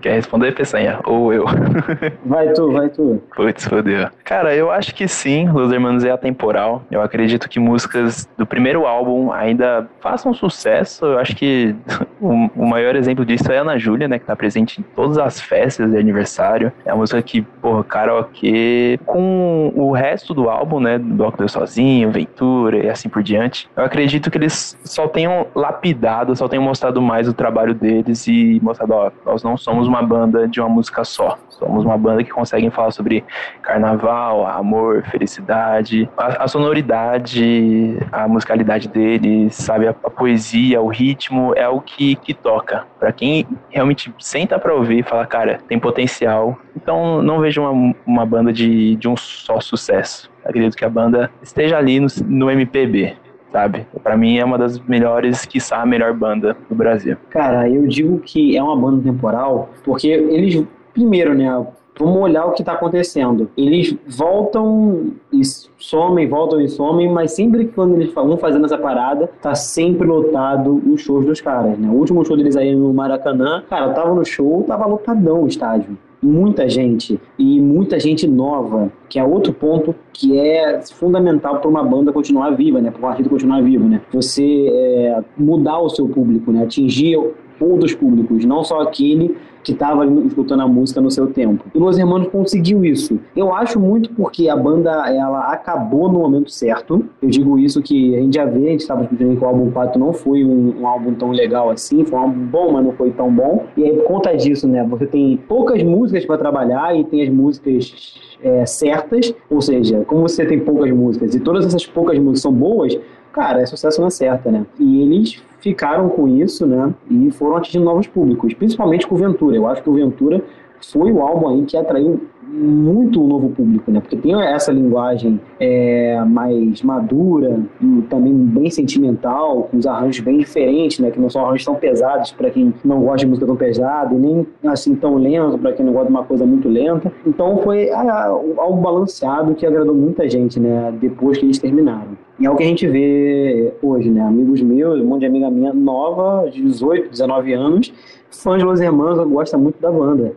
Quer responder, Peçanha? Ou eu? *laughs* Vai tu, vai tu. Putz, fodeu. Cara, eu acho que sim, Los Hermanos é atemporal. Eu acredito que músicas do primeiro álbum ainda façam sucesso. Eu acho que *laughs* o, o maior exemplo disso é a Ana Júlia, né? Que tá presente em todas as festas de aniversário. É uma música que, porra, karaokê. Com o resto do álbum, né? Do Bloco Sozinho, Ventura e assim por diante. Eu acredito que eles só tenham lapidado, só tenham mostrado mais o trabalho deles e mostrado, ó, nós não somos uma banda de uma música só. Somos uma banda que consegue falar sobre carnaval, amor, felicidade, a, a sonoridade, a musicalidade deles, sabe? A, a poesia, o ritmo é o que, que toca. Pra quem realmente senta pra ouvir e fala, cara, tem potencial. Então não vejo uma, uma banda de, de um só sucesso. Acredito que a banda esteja ali no, no MPB. Sabe? Pra mim é uma das melhores, quiçá a melhor banda do Brasil. Cara, eu digo que é uma banda temporal porque eles, primeiro, né? Vamos olhar o que tá acontecendo. Eles voltam e somem, voltam e somem, mas sempre que quando eles vão fazendo essa parada, tá sempre lotado os shows dos caras, né? O último show deles aí no Maracanã, cara, tava no show, tava lotadão o estádio. Muita gente e muita gente nova, que é outro ponto que é fundamental para uma banda continuar viva, né? Para um artista continuar vivo, né? Você é, mudar o seu público, né? Atingir outros públicos, não só aquele que estava escutando a música no seu tempo. E Los Hermanos conseguiu isso. Eu acho muito porque a banda ela acabou no momento certo. Eu digo isso que a gente já vê, a gente estava discutindo que o álbum Pato não foi um, um, álbum tão legal assim, foi um álbum bom, mas não foi tão bom. E aí, por conta disso, né, você tem poucas músicas para trabalhar e tem as músicas é, certas, ou seja, como você tem poucas músicas e todas essas poucas músicas são boas, cara, é sucesso na certa, né? E eles ficaram com isso, né? E foram atingindo novos públicos, principalmente com o Ventura. Eu acho que o Ventura foi o álbum aí que atraiu muito o novo público, né? Porque tem essa linguagem é, mais madura, também bem sentimental, com os arranjos bem diferentes, né? Que não são arranjos tão pesados para quem não gosta de música tão pesada e nem assim tão lento para quem não gosta de uma coisa muito lenta. Então foi algo balanceado que agradou muita gente, né? Depois que eles terminaram. E é o que a gente vê hoje, né? Amigos meus, um monte de amiga minha nova, de 18, 19 anos, fãs de Los Hermanos, gosta muito da banda,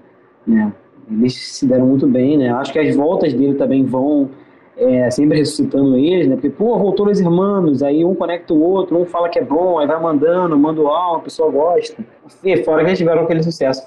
né? Eles se deram muito bem, né? Acho que as voltas dele também vão é, sempre ressuscitando eles, né? Porque, pô, voltou os irmãos, aí um conecta o outro, um fala que é bom, aí vai mandando, manda o álbum, a pessoa gosta. E fora que eles tiveram aquele sucesso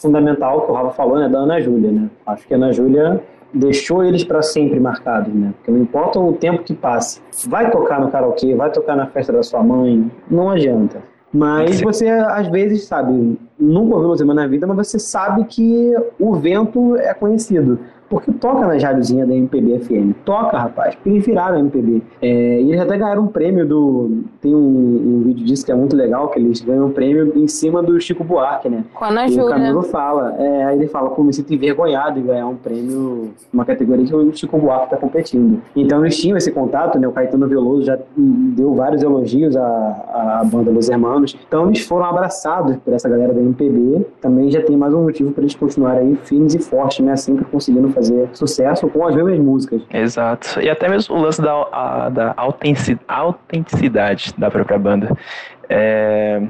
fundamental que o Rafa falou, né? Da Ana Júlia, né? Acho que a Ana Júlia deixou eles para sempre marcados, né? Porque não importa o tempo que passe, vai tocar no karaokê, vai tocar na festa da sua mãe, não adianta. Mas você, às vezes, sabe, nunca ouviu Los na vida, mas você sabe que o vento é conhecido. Porque toca na rádiozinhas da MPB FM. Toca, rapaz. Porque eles viraram MPB. É, e eles até ganharam um prêmio do. Tem um, um, vídeo disso que é muito legal, que eles ganham um prêmio em cima do Chico Buarque, né? Com a Ana E o Camilo fala. É, aí ele fala, pô, me sinto envergonhado de ganhar um prêmio numa categoria que o Chico Buarque tá competindo. Então eles tinham esse contato, né? O Caetano Veloso já deu vários elogios à, à banda Los Hermanos. Então eles foram abraçados por essa galera da MPB. Também já tem mais um motivo para eles continuarem aí firmes e fortes, né? Sempre conseguindo fazer sucesso com as mesmas músicas. Exato. E até mesmo o lance da, a, da autenticidade da própria banda. É,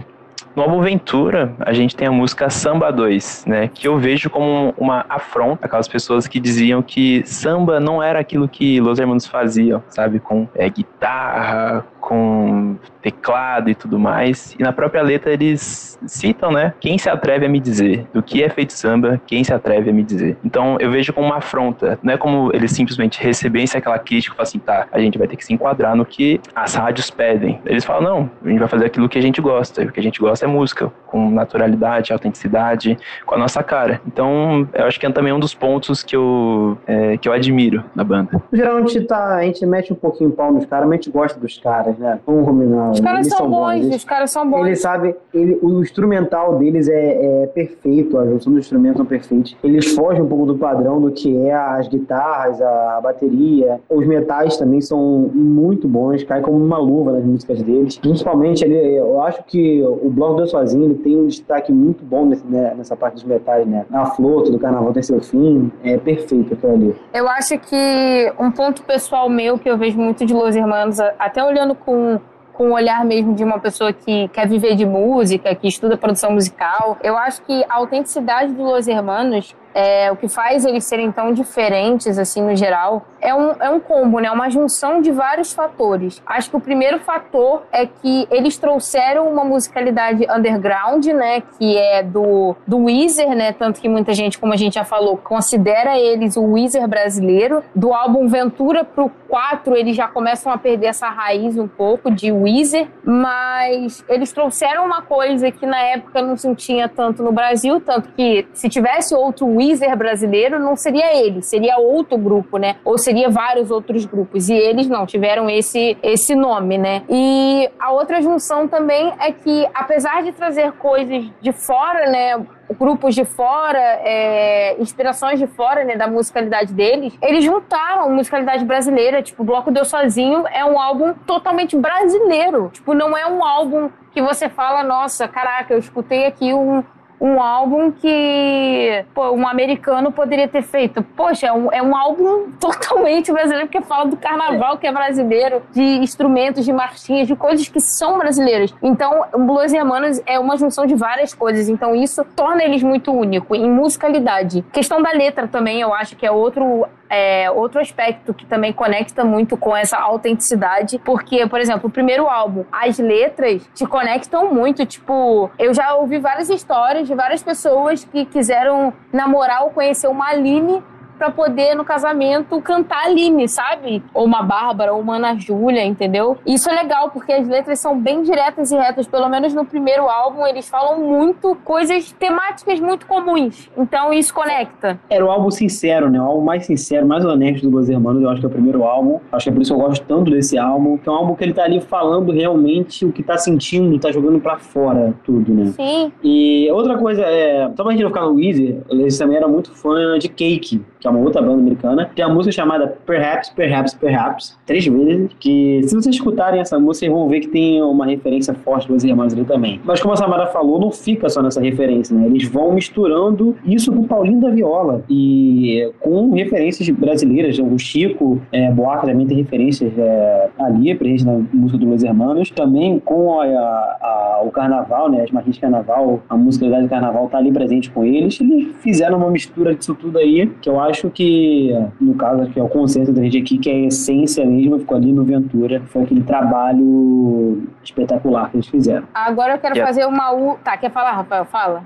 no álbum Ventura, a gente tem a música Samba 2, né? Que eu vejo como uma afronta aquelas pessoas que diziam que samba não era aquilo que Los Hermanos faziam, sabe? Com é, guitarra, com teclado e tudo mais. E na própria letra eles citam, né? Quem se atreve a me dizer do que é feito samba, quem se atreve a me dizer. Então eu vejo como uma afronta, não é como eles simplesmente recebessem aquela crítica e falam assim, tá, a gente vai ter que se enquadrar no que as rádios pedem. Eles falam, não, a gente vai fazer aquilo que a gente gosta. E o que a gente gosta é música, com naturalidade, autenticidade, com a nossa cara. Então eu acho que é também um dos pontos que eu, é, que eu admiro na banda. Geralmente tá, a gente mete um pouquinho o pau nos caras, mas a gente gosta dos caras caras, né? Vamos combinar. Os caras são, são, bons, bons. os caras são bons. Ele sabe, ele, o instrumental deles é, é, perfeito, a junção dos instrumentos são perfeitos. Eles fogem um pouco do padrão do que é as guitarras, a bateria. Os metais também são muito bons, cai como uma luva nas músicas deles. Principalmente, ele, eu acho que o Bloco Deu Sozinho ele tem um destaque muito bom nesse, né, nessa parte dos metais, né? A flor do carnaval tem seu fim, é perfeito aquilo ali. Eu acho que um ponto pessoal meu que eu vejo muito de Los Hermanos, até olhando com com o olhar mesmo de uma pessoa que quer viver de música, que estuda produção musical. Eu acho que a autenticidade do Los Hermanos é, o que faz eles serem tão diferentes, assim, no geral, é um, é um combo, né? Uma junção de vários fatores. Acho que o primeiro fator é que eles trouxeram uma musicalidade underground, né? Que é do, do Weezer, né? Tanto que muita gente, como a gente já falou, considera eles o Weezer brasileiro. Do álbum Ventura pro 4, eles já começam a perder essa raiz um pouco de Weezer, mas eles trouxeram uma coisa que na época não se tinha tanto no Brasil, tanto que se tivesse outro Weezer Weezer brasileiro não seria ele, seria outro grupo, né? Ou seria vários outros grupos. E eles não tiveram esse, esse nome, né? E a outra junção também é que, apesar de trazer coisas de fora, né? grupos de fora, é, inspirações de fora, né, da musicalidade deles, eles juntaram musicalidade brasileira. Tipo, o Bloco Deu Sozinho é um álbum totalmente brasileiro. Tipo, não é um álbum que você fala, nossa, caraca, eu escutei aqui um, um álbum que pô, um americano poderia ter feito. Poxa, é um, é um álbum *laughs* totalmente brasileiro, porque fala do carnaval que é brasileiro, de instrumentos, de marchinhas, de coisas que são brasileiras. Então, Blues Hermanos é uma junção de várias coisas, então isso torna eles muito único em musicalidade. Questão da letra também, eu acho que é outro é, outro aspecto que também conecta muito com essa autenticidade, porque, por exemplo, o primeiro álbum, as letras te conectam muito. Tipo, eu já ouvi várias histórias de várias pessoas que quiseram namorar ou conhecer uma Aline para poder, no casamento, cantar a Aline, sabe? Ou uma Bárbara, ou uma Ana Júlia, entendeu? Isso é legal, porque as letras são bem diretas e retas. Pelo menos no primeiro álbum, eles falam muito coisas temáticas muito comuns. Então, isso conecta. Era o álbum sincero, né? O álbum mais sincero, mais honesto do Los Hermanos. Eu acho que é o primeiro álbum. Acho que é por isso que eu gosto tanto desse álbum. Que é um álbum que ele tá ali falando realmente o que tá sentindo, tá jogando para fora tudo, né? Sim. E outra coisa, é, só pra gente não ficar no Weezer, eles também era muito fã de Cake, que é uma outra banda americana. Tem a música chamada Perhaps, Perhaps, Perhaps, três vezes, que se vocês escutarem essa música, vocês vão ver que tem uma referência forte dos irmãos ali também. Mas como a Samara falou, não fica só nessa referência, né? Eles vão misturando isso com Paulinho da Viola e com referências brasileiras. O Chico é, Buarque também tem referências é, ali, presente na música do Los Hermanos. Também com a, a, o Carnaval, né? As marchinhas de Carnaval, a musicalidade do Carnaval tá ali presente com eles. Eles fizeram uma mistura disso tudo aí, que eu acho acho que, no caso, que é o consenso da gente aqui, que a essência mesmo ficou ali no Ventura. Foi aquele trabalho espetacular que eles fizeram. Agora eu quero yeah. fazer uma. U... Tá, quer falar, Rafael? Fala.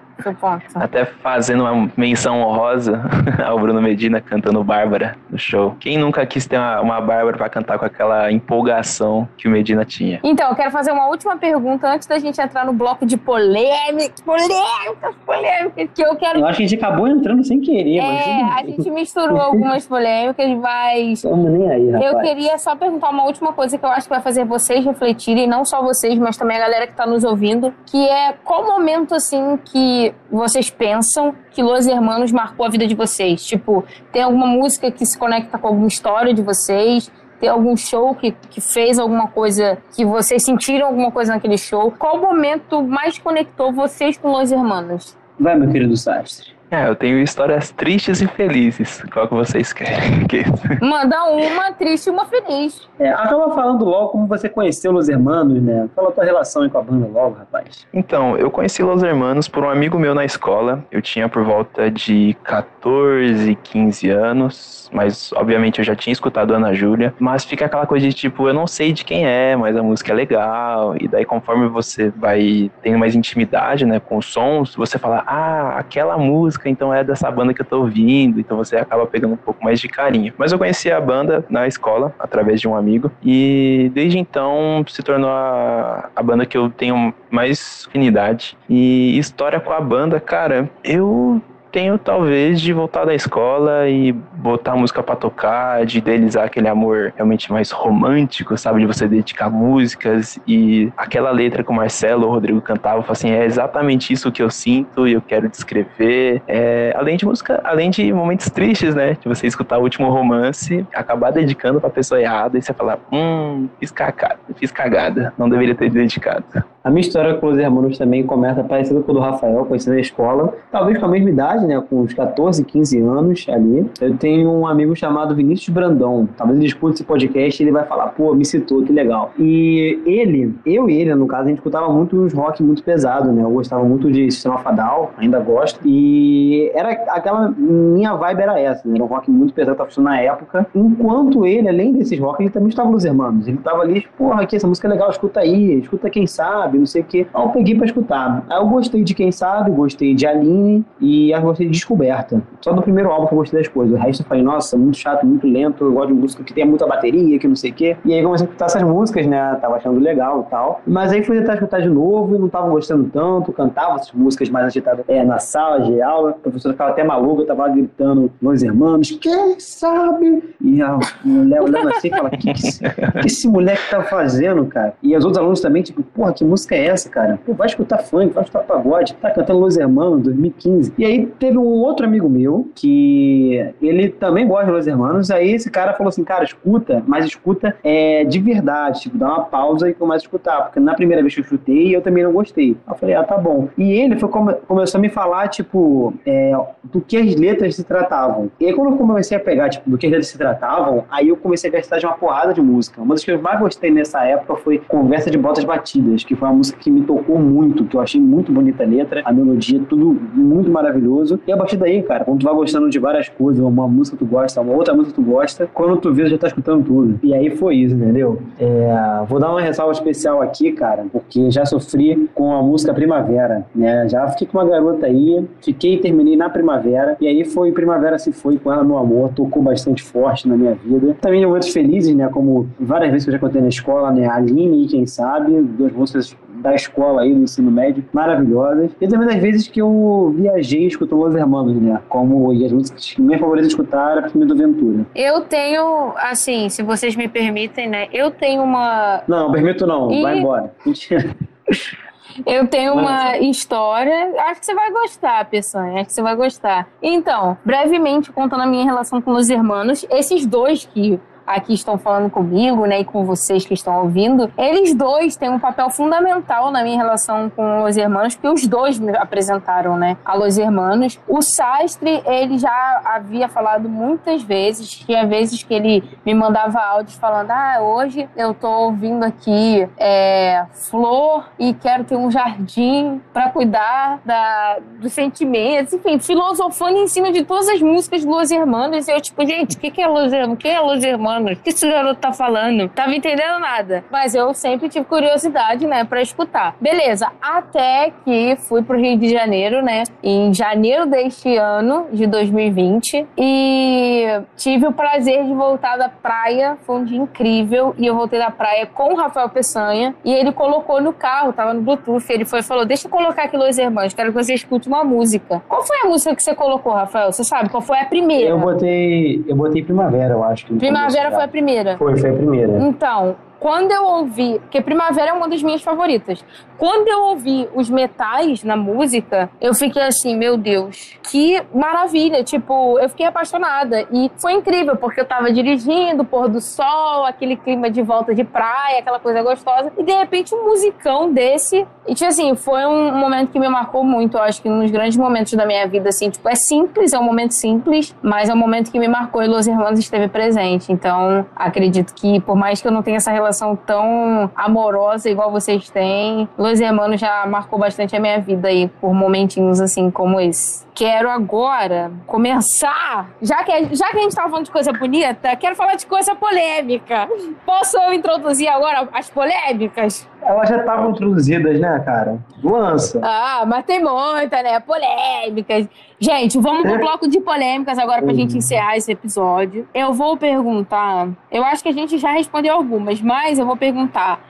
Até fazendo uma menção honrosa *laughs* ao Bruno Medina cantando Bárbara no show. Quem nunca quis ter uma, uma Bárbara para cantar com aquela empolgação que o Medina tinha? Então, eu quero fazer uma última pergunta antes da gente entrar no bloco de polêmicas, polêmicas, polêmicas, que eu quero. Eu acho que a gente acabou entrando sem querer, é, mas. a gente misturou algumas polêmicas, mas. Estamos nem aí, rapaz. Eu queria só perguntar uma última coisa que eu acho que vai fazer vocês refletirem, não só vocês, mas também a galera que tá nos ouvindo, que é qual momento, assim, que vocês pensam que Los Hermanos marcou a vida de vocês? Tipo, tem alguma música que se conecta com alguma história de vocês? Tem algum show que, que fez alguma coisa, que vocês sentiram alguma coisa naquele show? Qual momento mais conectou vocês com Los Hermanos? Vai, meu querido Sastre. É, eu tenho histórias tristes e felizes. Qual que vocês querem? *laughs* Manda uma triste e uma feliz. É, acaba falando logo como você conheceu Los Hermanos, né? Fala a tua relação aí com a banda logo, rapaz. Então, eu conheci Los Hermanos por um amigo meu na escola. Eu tinha por volta de 14, 15 anos, mas obviamente eu já tinha escutado Ana Júlia. Mas fica aquela coisa de tipo, eu não sei de quem é, mas a música é legal. E daí, conforme você vai tendo mais intimidade, né, com os sons, você fala, ah, aquela música música, então é dessa banda que eu tô ouvindo, então você acaba pegando um pouco mais de carinho. Mas eu conheci a banda na escola, através de um amigo, e desde então se tornou a, a banda que eu tenho mais afinidade. E história com a banda, cara, eu tenho talvez de voltar da escola e botar música para tocar, de idealizar aquele amor realmente mais romântico, sabe? De você dedicar músicas e aquela letra que o Marcelo ou o Rodrigo cantavam, assim, é exatamente isso que eu sinto e eu quero descrever. É, além de música, além de momentos tristes, né? De você escutar o último romance, acabar dedicando pra pessoa errada e você falar, hum, fiz cagada, fiz cagada, não deveria ter dedicado. A minha história com os irmãos também começa parecida com a do Rafael, conheci na escola, talvez com a mesma idade, né? Com uns 14, 15 anos ali. Eu tenho um amigo chamado Vinícius Brandão. Talvez ele escute esse podcast e ele vai falar, pô, me citou, que legal. E ele, eu e ele, no caso, a gente escutava muito uns rock muito pesado, né? Eu gostava muito de Sistema Fadal, ainda gosto. E era aquela, minha vibe era essa, né? Era um rock muito pesado tava na época. Enquanto ele, além desses rock, ele também estava nos Hermanos. Ele tava ali, porra, aqui, essa música é legal, escuta aí, escuta quem sabe, não sei o quê. Aí eu peguei pra escutar. Aí eu gostei de quem sabe, gostei de Aline e eu gostei de Descoberta. Só do primeiro álbum que eu gostei das coisas. O resto eu falei, nossa, muito chato, muito lento, eu gosto de música que tenha muita bateria, que não sei o quê. E aí comecei a escutar essas músicas, né? Tava achando legal e tal. Mas aí fui tentar escutar de novo e não tava gostando tanto, cantava essas músicas mais agitadas é, na sala de aula. A professora ficava até maluca, eu tava gritando, meus irmãos, quem sabe? E a mulher olhando assim fala, que, que, que esse moleque tá fazendo, cara? E os outros alunos também, tipo, porra, que música é essa, cara? Pô, vai escutar funk, vai escutar pagode, tá cantando Los Hermanos 2015. E aí teve um outro amigo meu que ele também gosta de Los Hermanos. Aí esse cara falou assim, cara, escuta, mas escuta é, de verdade, tipo, dá uma pausa e começa a escutar, porque na primeira vez que eu chutei, eu também não gostei. Eu falei, ah, tá bom. E ele foi, come, começou a me falar, tipo, é, do que as letras se tratavam. E aí quando eu comecei a pegar, tipo, do que as letras se tratavam, aí eu comecei a gastar de uma porrada de música. Uma das que eu mais gostei nessa época foi Conversa de Botas Batidas, que foi uma música que me tocou muito, que eu achei muito bonita a letra, a melodia, tudo muito maravilhoso. E a partir daí, cara, quando tu vai gostando de várias coisas, uma música tu gosta, uma outra música tu gosta, quando tu vê, tu já tá escutando tudo. E aí foi isso, entendeu? É, vou dar uma ressalva especial aqui, cara, porque já sofri com a música Primavera, né? Já fiquei com uma garota aí, fiquei e terminei na primavera, e aí foi Primavera se foi com ela, meu amor, tocou bastante forte na minha vida. Também momentos felizes, né? Como várias vezes que eu já contei na escola, né? Aline e quem sabe, duas músicas da escola aí, do ensino médio, maravilhosas. E também das vezes que eu viajei escutando Los Hermanos, né? Como e as músicas que minha favorita escutar era Primeiro Aventura. Eu tenho, assim, se vocês me permitem, né? Eu tenho uma. Não, permito não, E- vai embora. Mentira. *laughs* Eu tenho uma história, acho que você vai gostar, Peçanha, acho que você vai gostar. Então, brevemente contando a minha relação com os irmãos, esses dois que aqui estão falando comigo, né, e com vocês que estão ouvindo, eles dois têm um papel fundamental na minha relação com os irmãos, porque os dois me apresentaram, né, a Los Hermanos. O Sastre, ele já havia falado muitas vezes, tinha vezes que ele me mandava áudios falando, ah, hoje eu tô ouvindo aqui é, flor e quero ter um jardim para cuidar da, dos sentimentos, enfim, filosofando em cima de todas as músicas do Los Hermanos. E eu, tipo, gente, o que, que é Los Hermanos? O que é Los Hermanos? O que esse garoto tá falando? Tava entendendo nada. Mas eu sempre tive curiosidade, né, pra escutar. Beleza, até que fui pro Rio de Janeiro, né, em janeiro deste ano, de 2020, e tive o prazer de voltar da praia. Foi um dia incrível. E eu voltei da praia com o Rafael Peçanha. E ele colocou no carro, tava no Bluetooth. Ele foi e falou: Deixa eu colocar aqui Los Hermanos, quero que você escute uma música. Qual foi a música que você colocou, Rafael? Você sabe qual foi a primeira? Eu botei, eu botei Primavera, eu acho. que Primavera foi a primeira. Foi, foi a primeira. Então, quando eu ouvi, porque Primavera é uma das minhas favoritas. Quando eu ouvi os metais na música, eu fiquei assim, meu Deus, que maravilha! Tipo, eu fiquei apaixonada e foi incrível porque eu tava dirigindo, pôr do sol, aquele clima de volta de praia, aquela coisa gostosa, e de repente um musicão desse. E tipo assim, foi um momento que me marcou muito, eu acho que nos grandes momentos da minha vida, assim, tipo, é simples, é um momento simples, mas é um momento que me marcou e Los Hermanos esteve presente. Então, acredito que por mais que eu não tenha essa relação tão amorosa igual vocês têm, Los Hermanos já marcou bastante a minha vida aí por momentinhos assim como esse. Quero agora começar, já que, já que a gente tava falando de coisa bonita, quero falar de coisa polêmica. Posso eu introduzir agora as polêmicas? Elas já estavam introduzidas, né, cara? Lança. Ah, mas tem muita, né? Polêmicas. Gente, vamos pro bloco de polêmicas agora pra gente encerrar esse episódio. Eu vou perguntar. Eu acho que a gente já respondeu algumas, mas eu vou perguntar.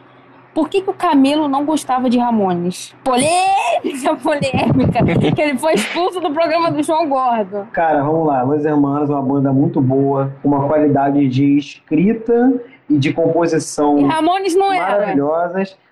Por que, que o Camilo não gostava de Ramones? Polêmica, *laughs* polêmica. que ele foi expulso do programa do João Gordo. Cara, vamos lá. Los Hermanos é uma banda muito boa, com uma qualidade de escrita e de composição Ramones não era.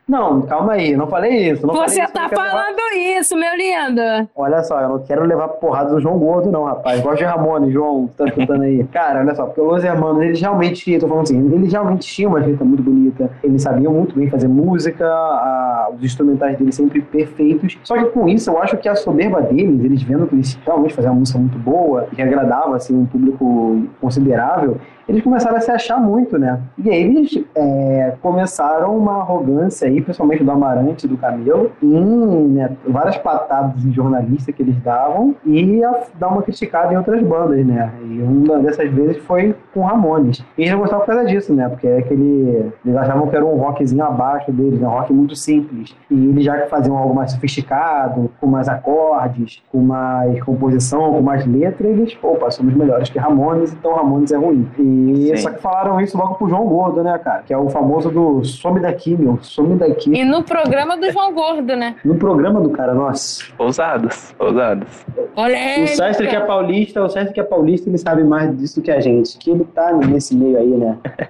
Não, calma aí, não falei isso. Não falei Você isso, tá quero levar- falando isso, meu lindo. Olha só, eu não quero levar porrada do João Gordo, não, rapaz. Gosto de Ramones, João, você tá escutando aí. Cara, olha só, porque os Hermanos, eles realmente, tô falando assim, eles realmente tinham uma escrita muito bonita, eles sabiam muito bem fazer música, a- os instrumentais deles sempre perfeitos. Só que com isso, eu acho que a soberba deles, eles vendo que eles realmente faziam uma música muito boa, que agradava, assim, um público considerável, eles começaram a se achar muito, né? E aí eles é, começaram uma arrogância aí, principalmente do Amarante e do Camelo, em né, várias patadas em jornalista que eles davam e a dar uma criticada em outras bandas, né? E uma dessas vezes foi com Ramones. E eles não gostavam por causa disso, né? Porque é aquele. Eles achavam que era um rockzinho abaixo deles, né? um rock muito simples. E eles já faziam algo mais sofisticado, com mais acordes, com mais composição, com mais letra, eles, opa, somos melhores que Ramones, então Ramones é ruim. E Sim. só que falaram isso logo pro João Gordo, né, cara? Que é o famoso do some daqui, meu, some daqui. E no programa do João Gordo, né? No programa do cara, nossa. Ousados, ousados. O Sastre que é paulista, o Sastre que é paulista, ele sabe mais disso que a gente. Que ele tá nesse meio aí, né? *laughs*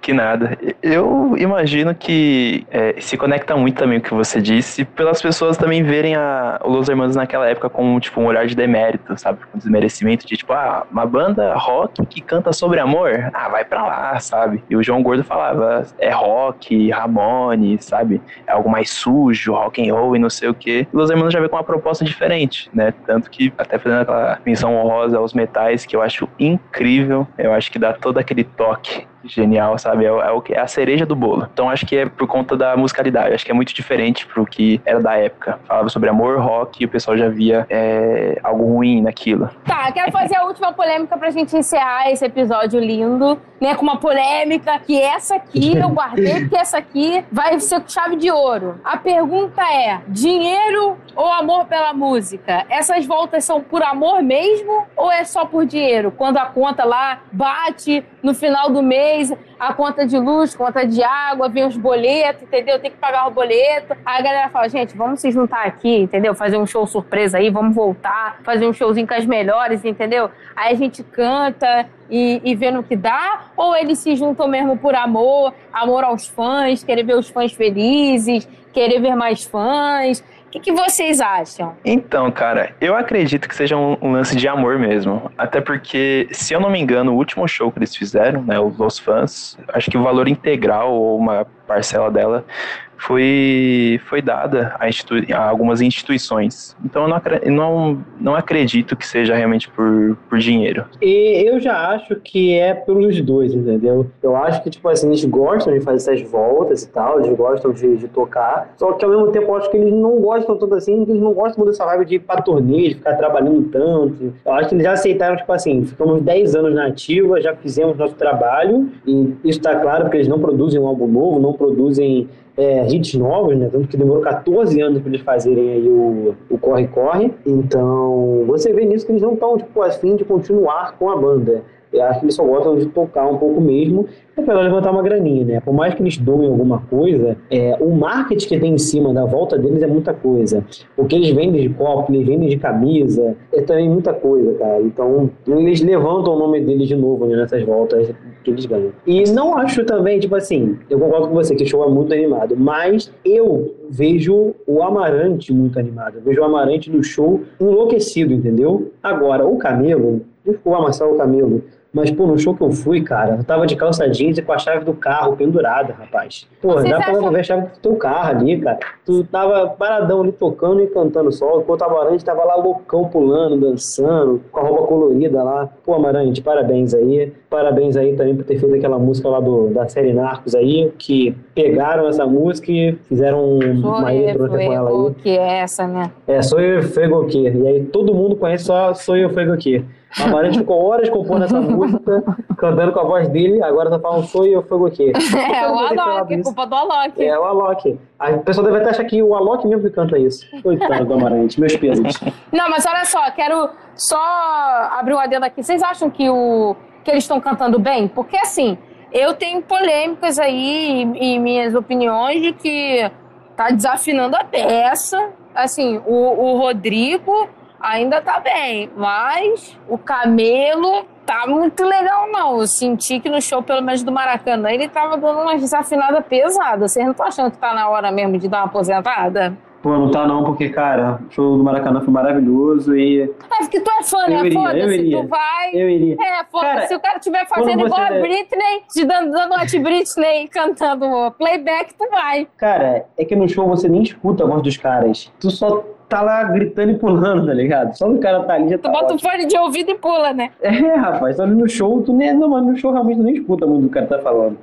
Que nada. Eu imagino que é, se conecta muito também com o que você disse, pelas pessoas também verem a, o Los Hermanos naquela época como tipo um olhar de demérito, sabe? Com desmerecimento de tipo, ah, uma banda rock que canta sobre amor, ah, vai pra lá, sabe? E o João Gordo falava, é rock, Ramone, sabe? É algo mais sujo, rock and roll e não sei o quê. E Los Hermanos já veio com uma proposta diferente, né? Tanto que até fazendo aquela menção honrosa aos metais que eu acho incrível, eu acho que dá todo aquele toque genial, sabe? É, é, o que é a cereja do bolo. Então acho que é por conta da musicalidade. Acho que é muito diferente pro que era da época. Falava sobre amor, rock, e o pessoal já via é, algo ruim naquilo. Tá, quero fazer a última polêmica pra gente encerrar esse episódio lindo, né? Com uma polêmica que essa aqui *laughs* eu guardei, porque essa aqui vai ser chave de ouro. A pergunta é: dinheiro ou amor pela música? Essas voltas são por amor mesmo ou é só por dinheiro? Quando a conta lá bate no final do mês, a conta de luz, conta de água, vem os boletos, entendeu? Tem que pagar o boleto. Aí a galera fala, gente, vamos se juntar aqui, entendeu? Fazer um show surpresa aí, vamos voltar, fazer um showzinho com as melhores, entendeu? Aí a gente canta e, e vê no que dá, ou eles se juntam mesmo por amor, amor aos fãs, querer ver os fãs felizes, querer ver mais fãs. Que, que, vocês acham? Então, cara, eu acredito que seja um, lance de amor mesmo. Até porque, se eu não me engano, o último show que eles fizeram, né, os Los Fãs, acho que o valor integral ou uma parcela dela foi, foi dada a, institu a algumas instituições. Então eu não, não, não acredito que seja realmente por, por dinheiro. E eu já acho que é pelos dois, entendeu? Eu acho que, tipo assim, eles gostam de fazer essas voltas e tal, eles gostam de, de tocar, só que ao mesmo tempo eu acho que eles não gostam tanto assim, eles não gostam dessa vibe de ir pra torneio, de ficar trabalhando tanto. Eu acho que eles já aceitaram, tipo assim, ficamos 10 anos na ativa, já fizemos nosso trabalho, e isso tá claro porque eles não produzem um álbum novo, não produzem é, hits novos, né? Tanto que demorou 14 anos para eles fazerem aí o, corre-corre. Então, você vê nisso que eles não estão, tipo, afim de continuar com a banda. Eu acho que eles só gostam de tocar um pouco mesmo é para levantar uma graninha, né? Por mais que eles doem alguma coisa, é, o marketing que tem em cima da volta deles é muita coisa. O que eles vendem de copo, eles vendem de camisa, é também muita coisa, cara. Então, eles levantam o nome deles de novo né, nessas voltas que eles ganham. E não acho também, tipo assim, eu concordo com você que o show é muito animado, mas eu vejo o Amarante muito animado. Eu vejo o Amarante no show enlouquecido, entendeu? Agora, o Camelo, desculpa, Marcelo Camelo, mas, pô, no show que eu fui, cara, eu tava de calça jeans e com a chave do carro pendurada, rapaz. Pô, Vocês dá acham... pra ver a chave do teu carro ali, cara. Tu tava paradão ali tocando e cantando só, enquanto o Amarante tava lá loucão pulando, dançando, com a roupa colorida lá. Pô, Amarante, parabéns aí. Parabéns aí também por ter feito aquela música lá do, da série Narcos aí, que pegaram essa música e fizeram uma intro com ela aí. que é essa, né? É, Sou Eu Fego Aqui. E aí todo mundo conhece só Sou Eu Fego Aqui. Amarante ficou horas compondo essa *laughs* música, cantando com a voz dele, agora tá falando Sou Eu Fego Aqui. *laughs* É, o Alok, culpa do Alok. É, o Alok. A pessoa deve até achar que o Alok mesmo que canta isso. Coitado do Amarante, meus pesos. *laughs* Não, mas olha só, quero só abrir o um adendo aqui. Vocês acham que o que eles estão cantando bem? Porque assim, eu tenho polêmicas aí e minhas opiniões de que tá desafinando a peça. Assim, o, o Rodrigo ainda tá bem, mas o Camelo tá muito legal, não. Eu senti que no show, pelo menos do Maracanã, ele tava dando uma desafinada pesada. Vocês não estão achando que tá na hora mesmo de dar uma aposentada? Pô, não tá não, porque, cara, o show do Maracanã foi maravilhoso e... É porque tu é fã, né? Foda-se, tu vai... Eu iria. É, foda-se, se o cara estiver fazendo igual a Britney, te dando, dando uma de Britney *laughs* cantando playback, tu vai. Cara, é que no show você nem escuta a voz dos caras. Tu só tá lá gritando e pulando, tá ligado? Só o cara tá ali já tá Tu bota o fone de ouvido e pula, né? É, rapaz, tá ali no show, tu nem. Não, mas no show realmente tu nem escuta muito o que o cara tá falando.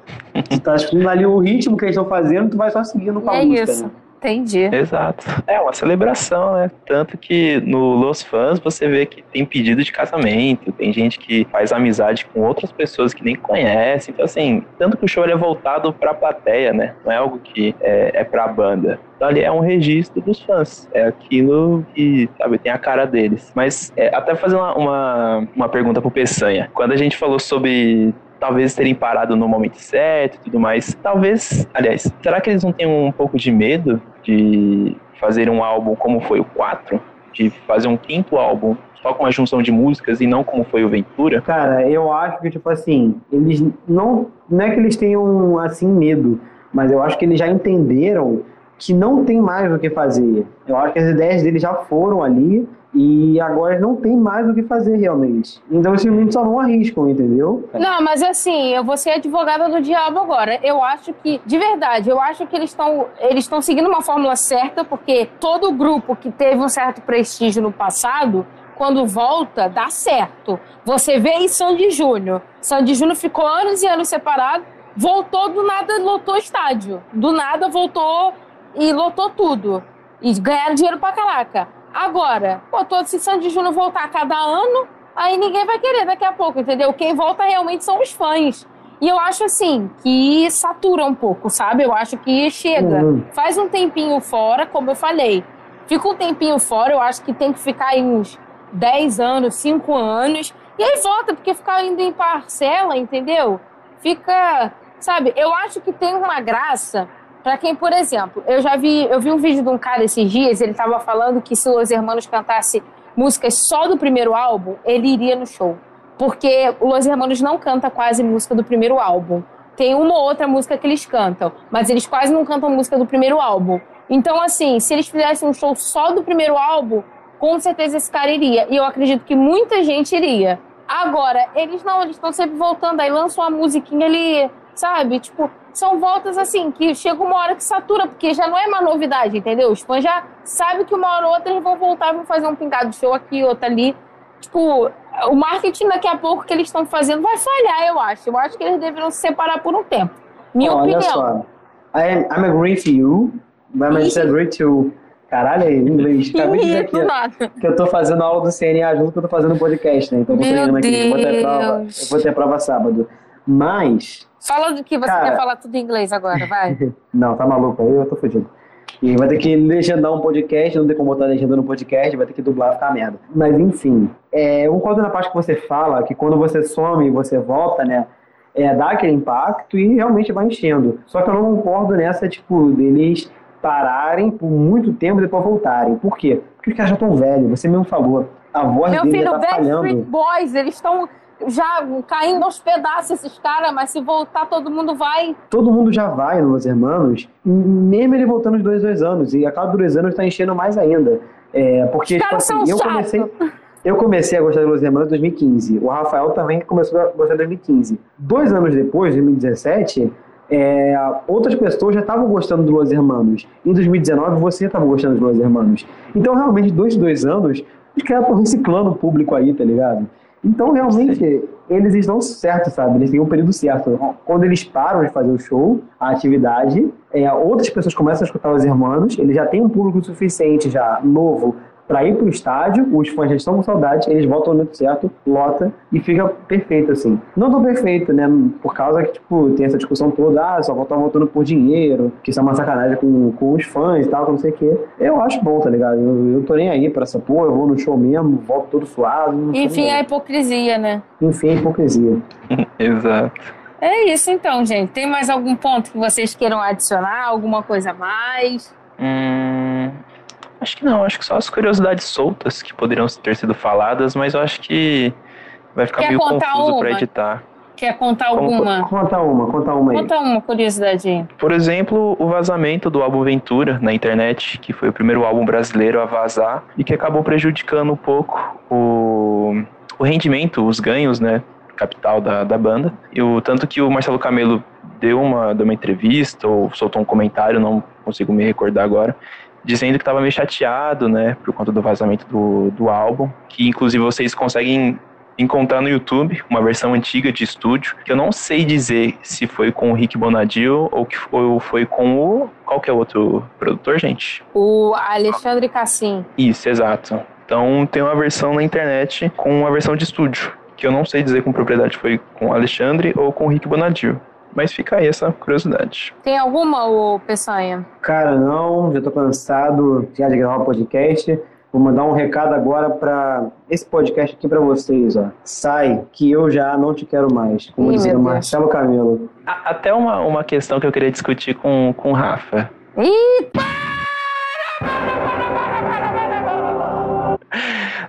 tu tá escutando ali o ritmo que eles estão fazendo, tu vai só seguindo com a é música. Isso. Né? Entendi. Exato. É uma celebração, né? Tanto que no Los Fãs você vê que tem pedido de casamento, tem gente que faz amizade com outras pessoas que nem conhece. Então, assim, tanto que o show é voltado pra plateia, né? Não é algo que é, é pra banda. Então, ali é um registro dos fãs. É aquilo que, sabe, tem a cara deles. Mas, é, até fazer uma, uma, uma pergunta pro Peçanha. Quando a gente falou sobre talvez terem parado no momento certo e tudo mais. Talvez, aliás, será que eles não têm um pouco de medo de fazer um álbum como foi o 4? De fazer um quinto álbum só com uma junção de músicas e não como foi o Ventura? Cara, eu acho que, tipo assim, eles não. Não é que eles tenham, assim, medo, mas eu acho que eles já entenderam que não tem mais o que fazer. Eu acho que as ideias deles já foram ali e agora não tem mais o que fazer realmente. Então esses meninos só não arriscam, entendeu? Não, mas assim, eu vou ser advogada do diabo agora. Eu acho que, de verdade, eu acho que eles estão eles estão seguindo uma fórmula certa, porque todo grupo que teve um certo prestígio no passado quando volta, dá certo. Você vê em Sandy Júnior. Sandy Júnior ficou anos e anos separado, voltou do nada, lotou estádio. Do nada voltou e lotou tudo. E ganharam dinheiro pra caraca. Agora, pô, todo esse Sandy Júnior voltar a cada ano, aí ninguém vai querer daqui a pouco, entendeu? Quem volta realmente são os fãs. E eu acho assim, que satura um pouco, sabe? Eu acho que chega. Uhum. Faz um tempinho fora, como eu falei. Fica um tempinho fora, eu acho que tem que ficar aí uns 10 anos, 5 anos. E aí volta, porque ficar indo em parcela, entendeu? Fica, sabe? Eu acho que tem uma graça para quem, por exemplo, eu já vi, eu vi um vídeo de um cara esses dias, ele tava falando que se os Hermanos cantasse músicas só do primeiro álbum, ele iria no show. Porque Los Hermanos não canta quase música do primeiro álbum. Tem uma ou outra música que eles cantam, mas eles quase não cantam música do primeiro álbum. Então, assim, se eles fizessem um show só do primeiro álbum, com certeza esse cara iria. E eu acredito que muita gente iria. Agora, eles não, eles estão sempre voltando, aí lançam uma musiquinha ali, sabe? Tipo, são voltas assim, que chega uma hora que satura, porque já não é uma novidade, entendeu? Os fãs já sabem que uma hora ou outra eles vão voltar, vão fazer um pingado de show aqui, outro ali. Tipo, o marketing daqui a pouco que eles estão fazendo vai falhar, eu acho. Eu acho que eles deveriam se separar por um tempo. Minha Olha opinião. só. I am, I'm agree with you, but I'm Ih. agree to... Caralho, aí, inglês. Acabei de dizer aqui, ó, que eu tô fazendo aula do CNA junto que eu tô fazendo podcast, né? Então eu tô Meu treinando aqui. Eu vou ter prova, eu vou ter prova sábado. Mas... Fala do que você Cara. quer falar tudo em inglês agora, vai. *laughs* Não, tá maluco aí, eu tô fudido. E vai ter que legendar um podcast, não tem como botar legenda no podcast, vai ter que dublar, ficar merda. Mas enfim, é, eu concordo na parte que você fala, que quando você some e você volta, né, é, dá aquele impacto e realmente vai enchendo. Só que eu não concordo nessa, tipo, deles pararem por muito tempo e depois voltarem. Por quê? Porque os caras já estão velhos, você mesmo falou. A voz Meu deles filho, já tá falhando. Boys, eles estão já caindo aos pedaços, esses caras, mas se voltar, todo mundo vai. todo mundo já vai no Los Hermanos, mesmo ele voltando de dois, dois anos, e a cada dois anos tá enchendo mais ainda. É, porque, Os tipo assim, eu chatos. comecei, eu comecei a gostar de Los Hermanos em 2015. O Rafael também começou a gostar em 2015. Dois anos depois, em 2017, é, outras pessoas já estavam gostando do Los Hermanos. Em 2019, você estava gostando do Los Hermanos. Então, realmente, dois, dois anos, os caras estão reciclando o público aí, tá ligado? Então, realmente, eles estão certos, sabe? Eles têm um período certo. Quando eles param de fazer o show, a atividade, é, outras pessoas começam a escutar os irmãos, eles já têm um público suficiente, já novo, para ir pro estádio, os fãs já estão com saudade, eles voltam no momento certo, lota e fica perfeito, assim. Não tão perfeito, né? Por causa que, tipo, tem essa discussão toda, ah, só voltar voltando por dinheiro, que isso é uma sacanagem com, com os fãs e tal, que não sei o quê. Eu acho bom, tá ligado? Eu, eu tô nem aí pra essa porra, eu vou no show mesmo, volto todo suado. Enfim, a hipocrisia, né? Enfim, a hipocrisia. *laughs* Exato. É isso então, gente. Tem mais algum ponto que vocês queiram adicionar? Alguma coisa a mais? Hum, acho que não, acho que só as curiosidades soltas que poderiam ter sido faladas, mas eu acho que vai ficar Quer meio confuso uma? para editar. Quer contar Como- alguma? Conta uma, conta uma aí. Conta uma curiosidade aí. Por exemplo, o vazamento do álbum Ventura na internet, que foi o primeiro álbum brasileiro a vazar e que acabou prejudicando um pouco o, o rendimento, os ganhos, né, capital da, da banda. E o tanto que o Marcelo Camelo deu uma, deu uma entrevista ou soltou um comentário, não consigo me recordar agora, dizendo que estava meio chateado, né, por conta do vazamento do, do álbum, que inclusive vocês conseguem encontrar no YouTube uma versão antiga de estúdio, que eu não sei dizer se foi com o Rick Bonadio ou que foi, ou foi com o qual que é outro produtor, gente? O Alexandre Cassim. Isso, exato. Então tem uma versão na internet com uma versão de estúdio, que eu não sei dizer com propriedade foi com o Alexandre ou com o Rick Bonadio. Mas fica aí essa curiosidade. Tem alguma, ô Peçanha? Cara, não, já tô cansado já de gravar o podcast. Vou mandar um recado agora para esse podcast aqui para vocês, ó. Sai, que eu já não te quero mais. Como Ih, dizia. Marcelo Camelo. A- Até uma, uma questão que eu queria discutir com, com o Rafa. Eita!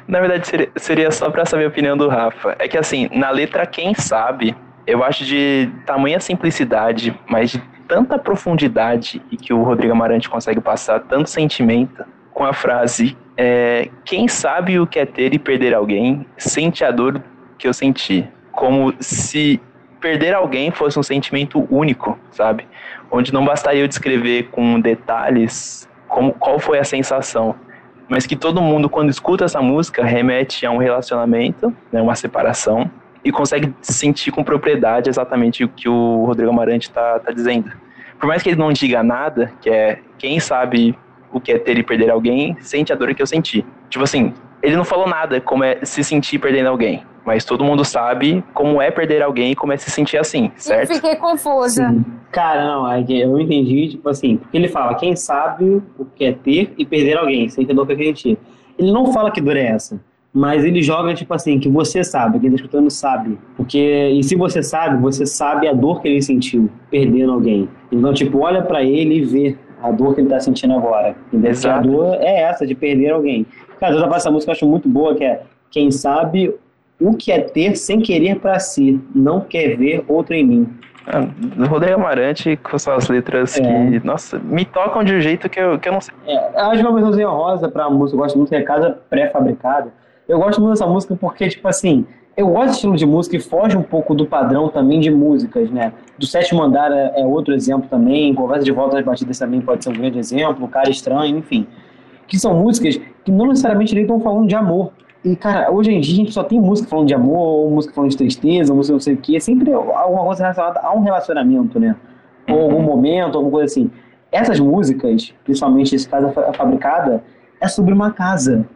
Na verdade, seria, seria só pra saber a opinião do Rafa. É que assim, na letra Quem Sabe, eu acho de tamanha simplicidade, mas de tanta profundidade e que o Rodrigo Amarante consegue passar tanto sentimento com a frase é, Quem sabe o que é ter e perder alguém, sente a dor que eu senti. Como se perder alguém fosse um sentimento único, sabe? Onde não bastaria eu descrever com detalhes como, qual foi a sensação mas que todo mundo, quando escuta essa música, remete a um relacionamento, né, uma separação, e consegue sentir com propriedade exatamente o que o Rodrigo Amarante está tá dizendo. Por mais que ele não diga nada, que é quem sabe o que é ter e perder alguém, sente a dor que eu senti. Tipo assim, ele não falou nada como é se sentir perdendo alguém, mas todo mundo sabe como é perder alguém e como é se sentir assim, certo? Eu fiquei confusa. Sim. Cara, não, é eu entendi, tipo assim, porque ele fala, quem sabe o que é ter e perder alguém, sem ter dor que sentir. Ele não fala que dor é essa, mas ele joga, tipo assim, que você sabe, quem tá escutando sabe. Porque, e se você sabe, você sabe a dor que ele sentiu, perdendo alguém. Então, tipo, olha para ele e vê a dor que ele tá sentindo agora. Exato. A dor é essa, de perder alguém. Cara, outra parte dessa música eu acho muito boa, que é quem sabe o que é ter sem querer para si, não quer ver outro em mim. Ah, Rodrigo Amarante com suas letras É. que, nossa, me tocam de um jeito que eu, que eu não sei. É, eu acho uma versãozinha rosa pra música, eu gosto muito, que é Casa Pré-Fabricada. Eu gosto muito dessa música porque, tipo assim, eu gosto desse estilo de música e foge um pouco do padrão também de músicas, né? Do Sétimo Andar é, é outro exemplo também, Conversa de Volta às Batidas também pode ser um grande exemplo, Cara Estranho, enfim. Que são músicas que não necessariamente nem estão falando de amor. E, cara, hoje em dia a gente só tem música falando de amor, ou música falando de tristeza, ou música não sei o quê. É sempre alguma coisa relacionada a um relacionamento, né? Ou algum momento, alguma coisa assim. Essas músicas, principalmente esse caso Fa- fabricada, é sobre uma casa.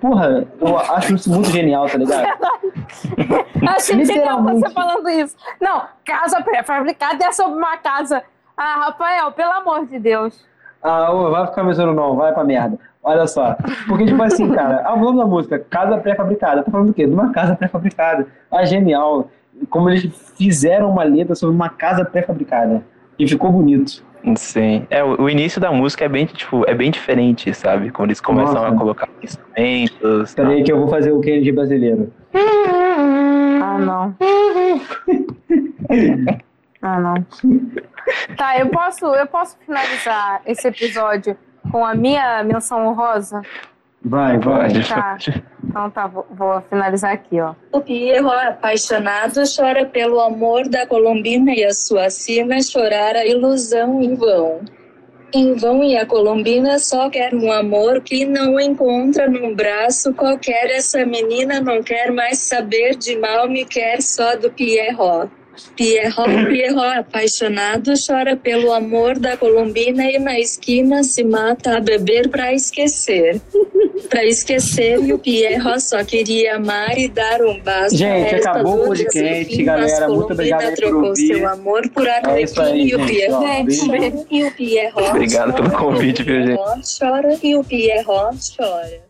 Porra, eu acho isso muito genial, tá ligado? *laughs* Achei genial você falando isso. Não, casa pré-fabricada é sobre uma casa. Ah, Rafael, pelo amor de Deus. Ah, ô, vai ficar pensando não, vai pra merda. Olha só. Porque, tipo assim, cara, ah, o nome da música, Casa Pré-Fabricada. Tá falando do quê? De uma casa pré-fabricada. Ah, genial. Como eles fizeram uma letra sobre uma casa pré-fabricada. E ficou bonito. Sim. É, o, o início da música é bem, tipo, é bem diferente, sabe? Quando eles começam Nossa. a colocar instrumentos. Pera aí que eu vou fazer o Kennedy brasileiro. Ah, não. *laughs* Ah, não. Tá, eu posso, eu posso finalizar esse episódio com a minha menção honrosa? Vai, vai. Pode. Tá. Então tá, vou, vou finalizar aqui, ó. O Pierro, apaixonado, chora pelo amor da Colombina e a sua sina chorar a ilusão em vão. Em vão e a Colombina só quer um amor que não encontra num braço qualquer. Essa menina não quer mais saber de mal, me quer só do Pierrot. Pierrot, Pierrot, apaixonado, chora pelo amor da Colombina e na esquina se mata a beber pra esquecer. Pra esquecer, e o Pierrot só queria amar e dar um basta. Gente, Esta acabou o dor podcast, fim, galera. Muito obrigado por trocou ouvir. seu amor por É Arlequim e o Pierrot e o Pierrot Obrigado pelo convite, viu, gente? Chora e o Pierrot chora.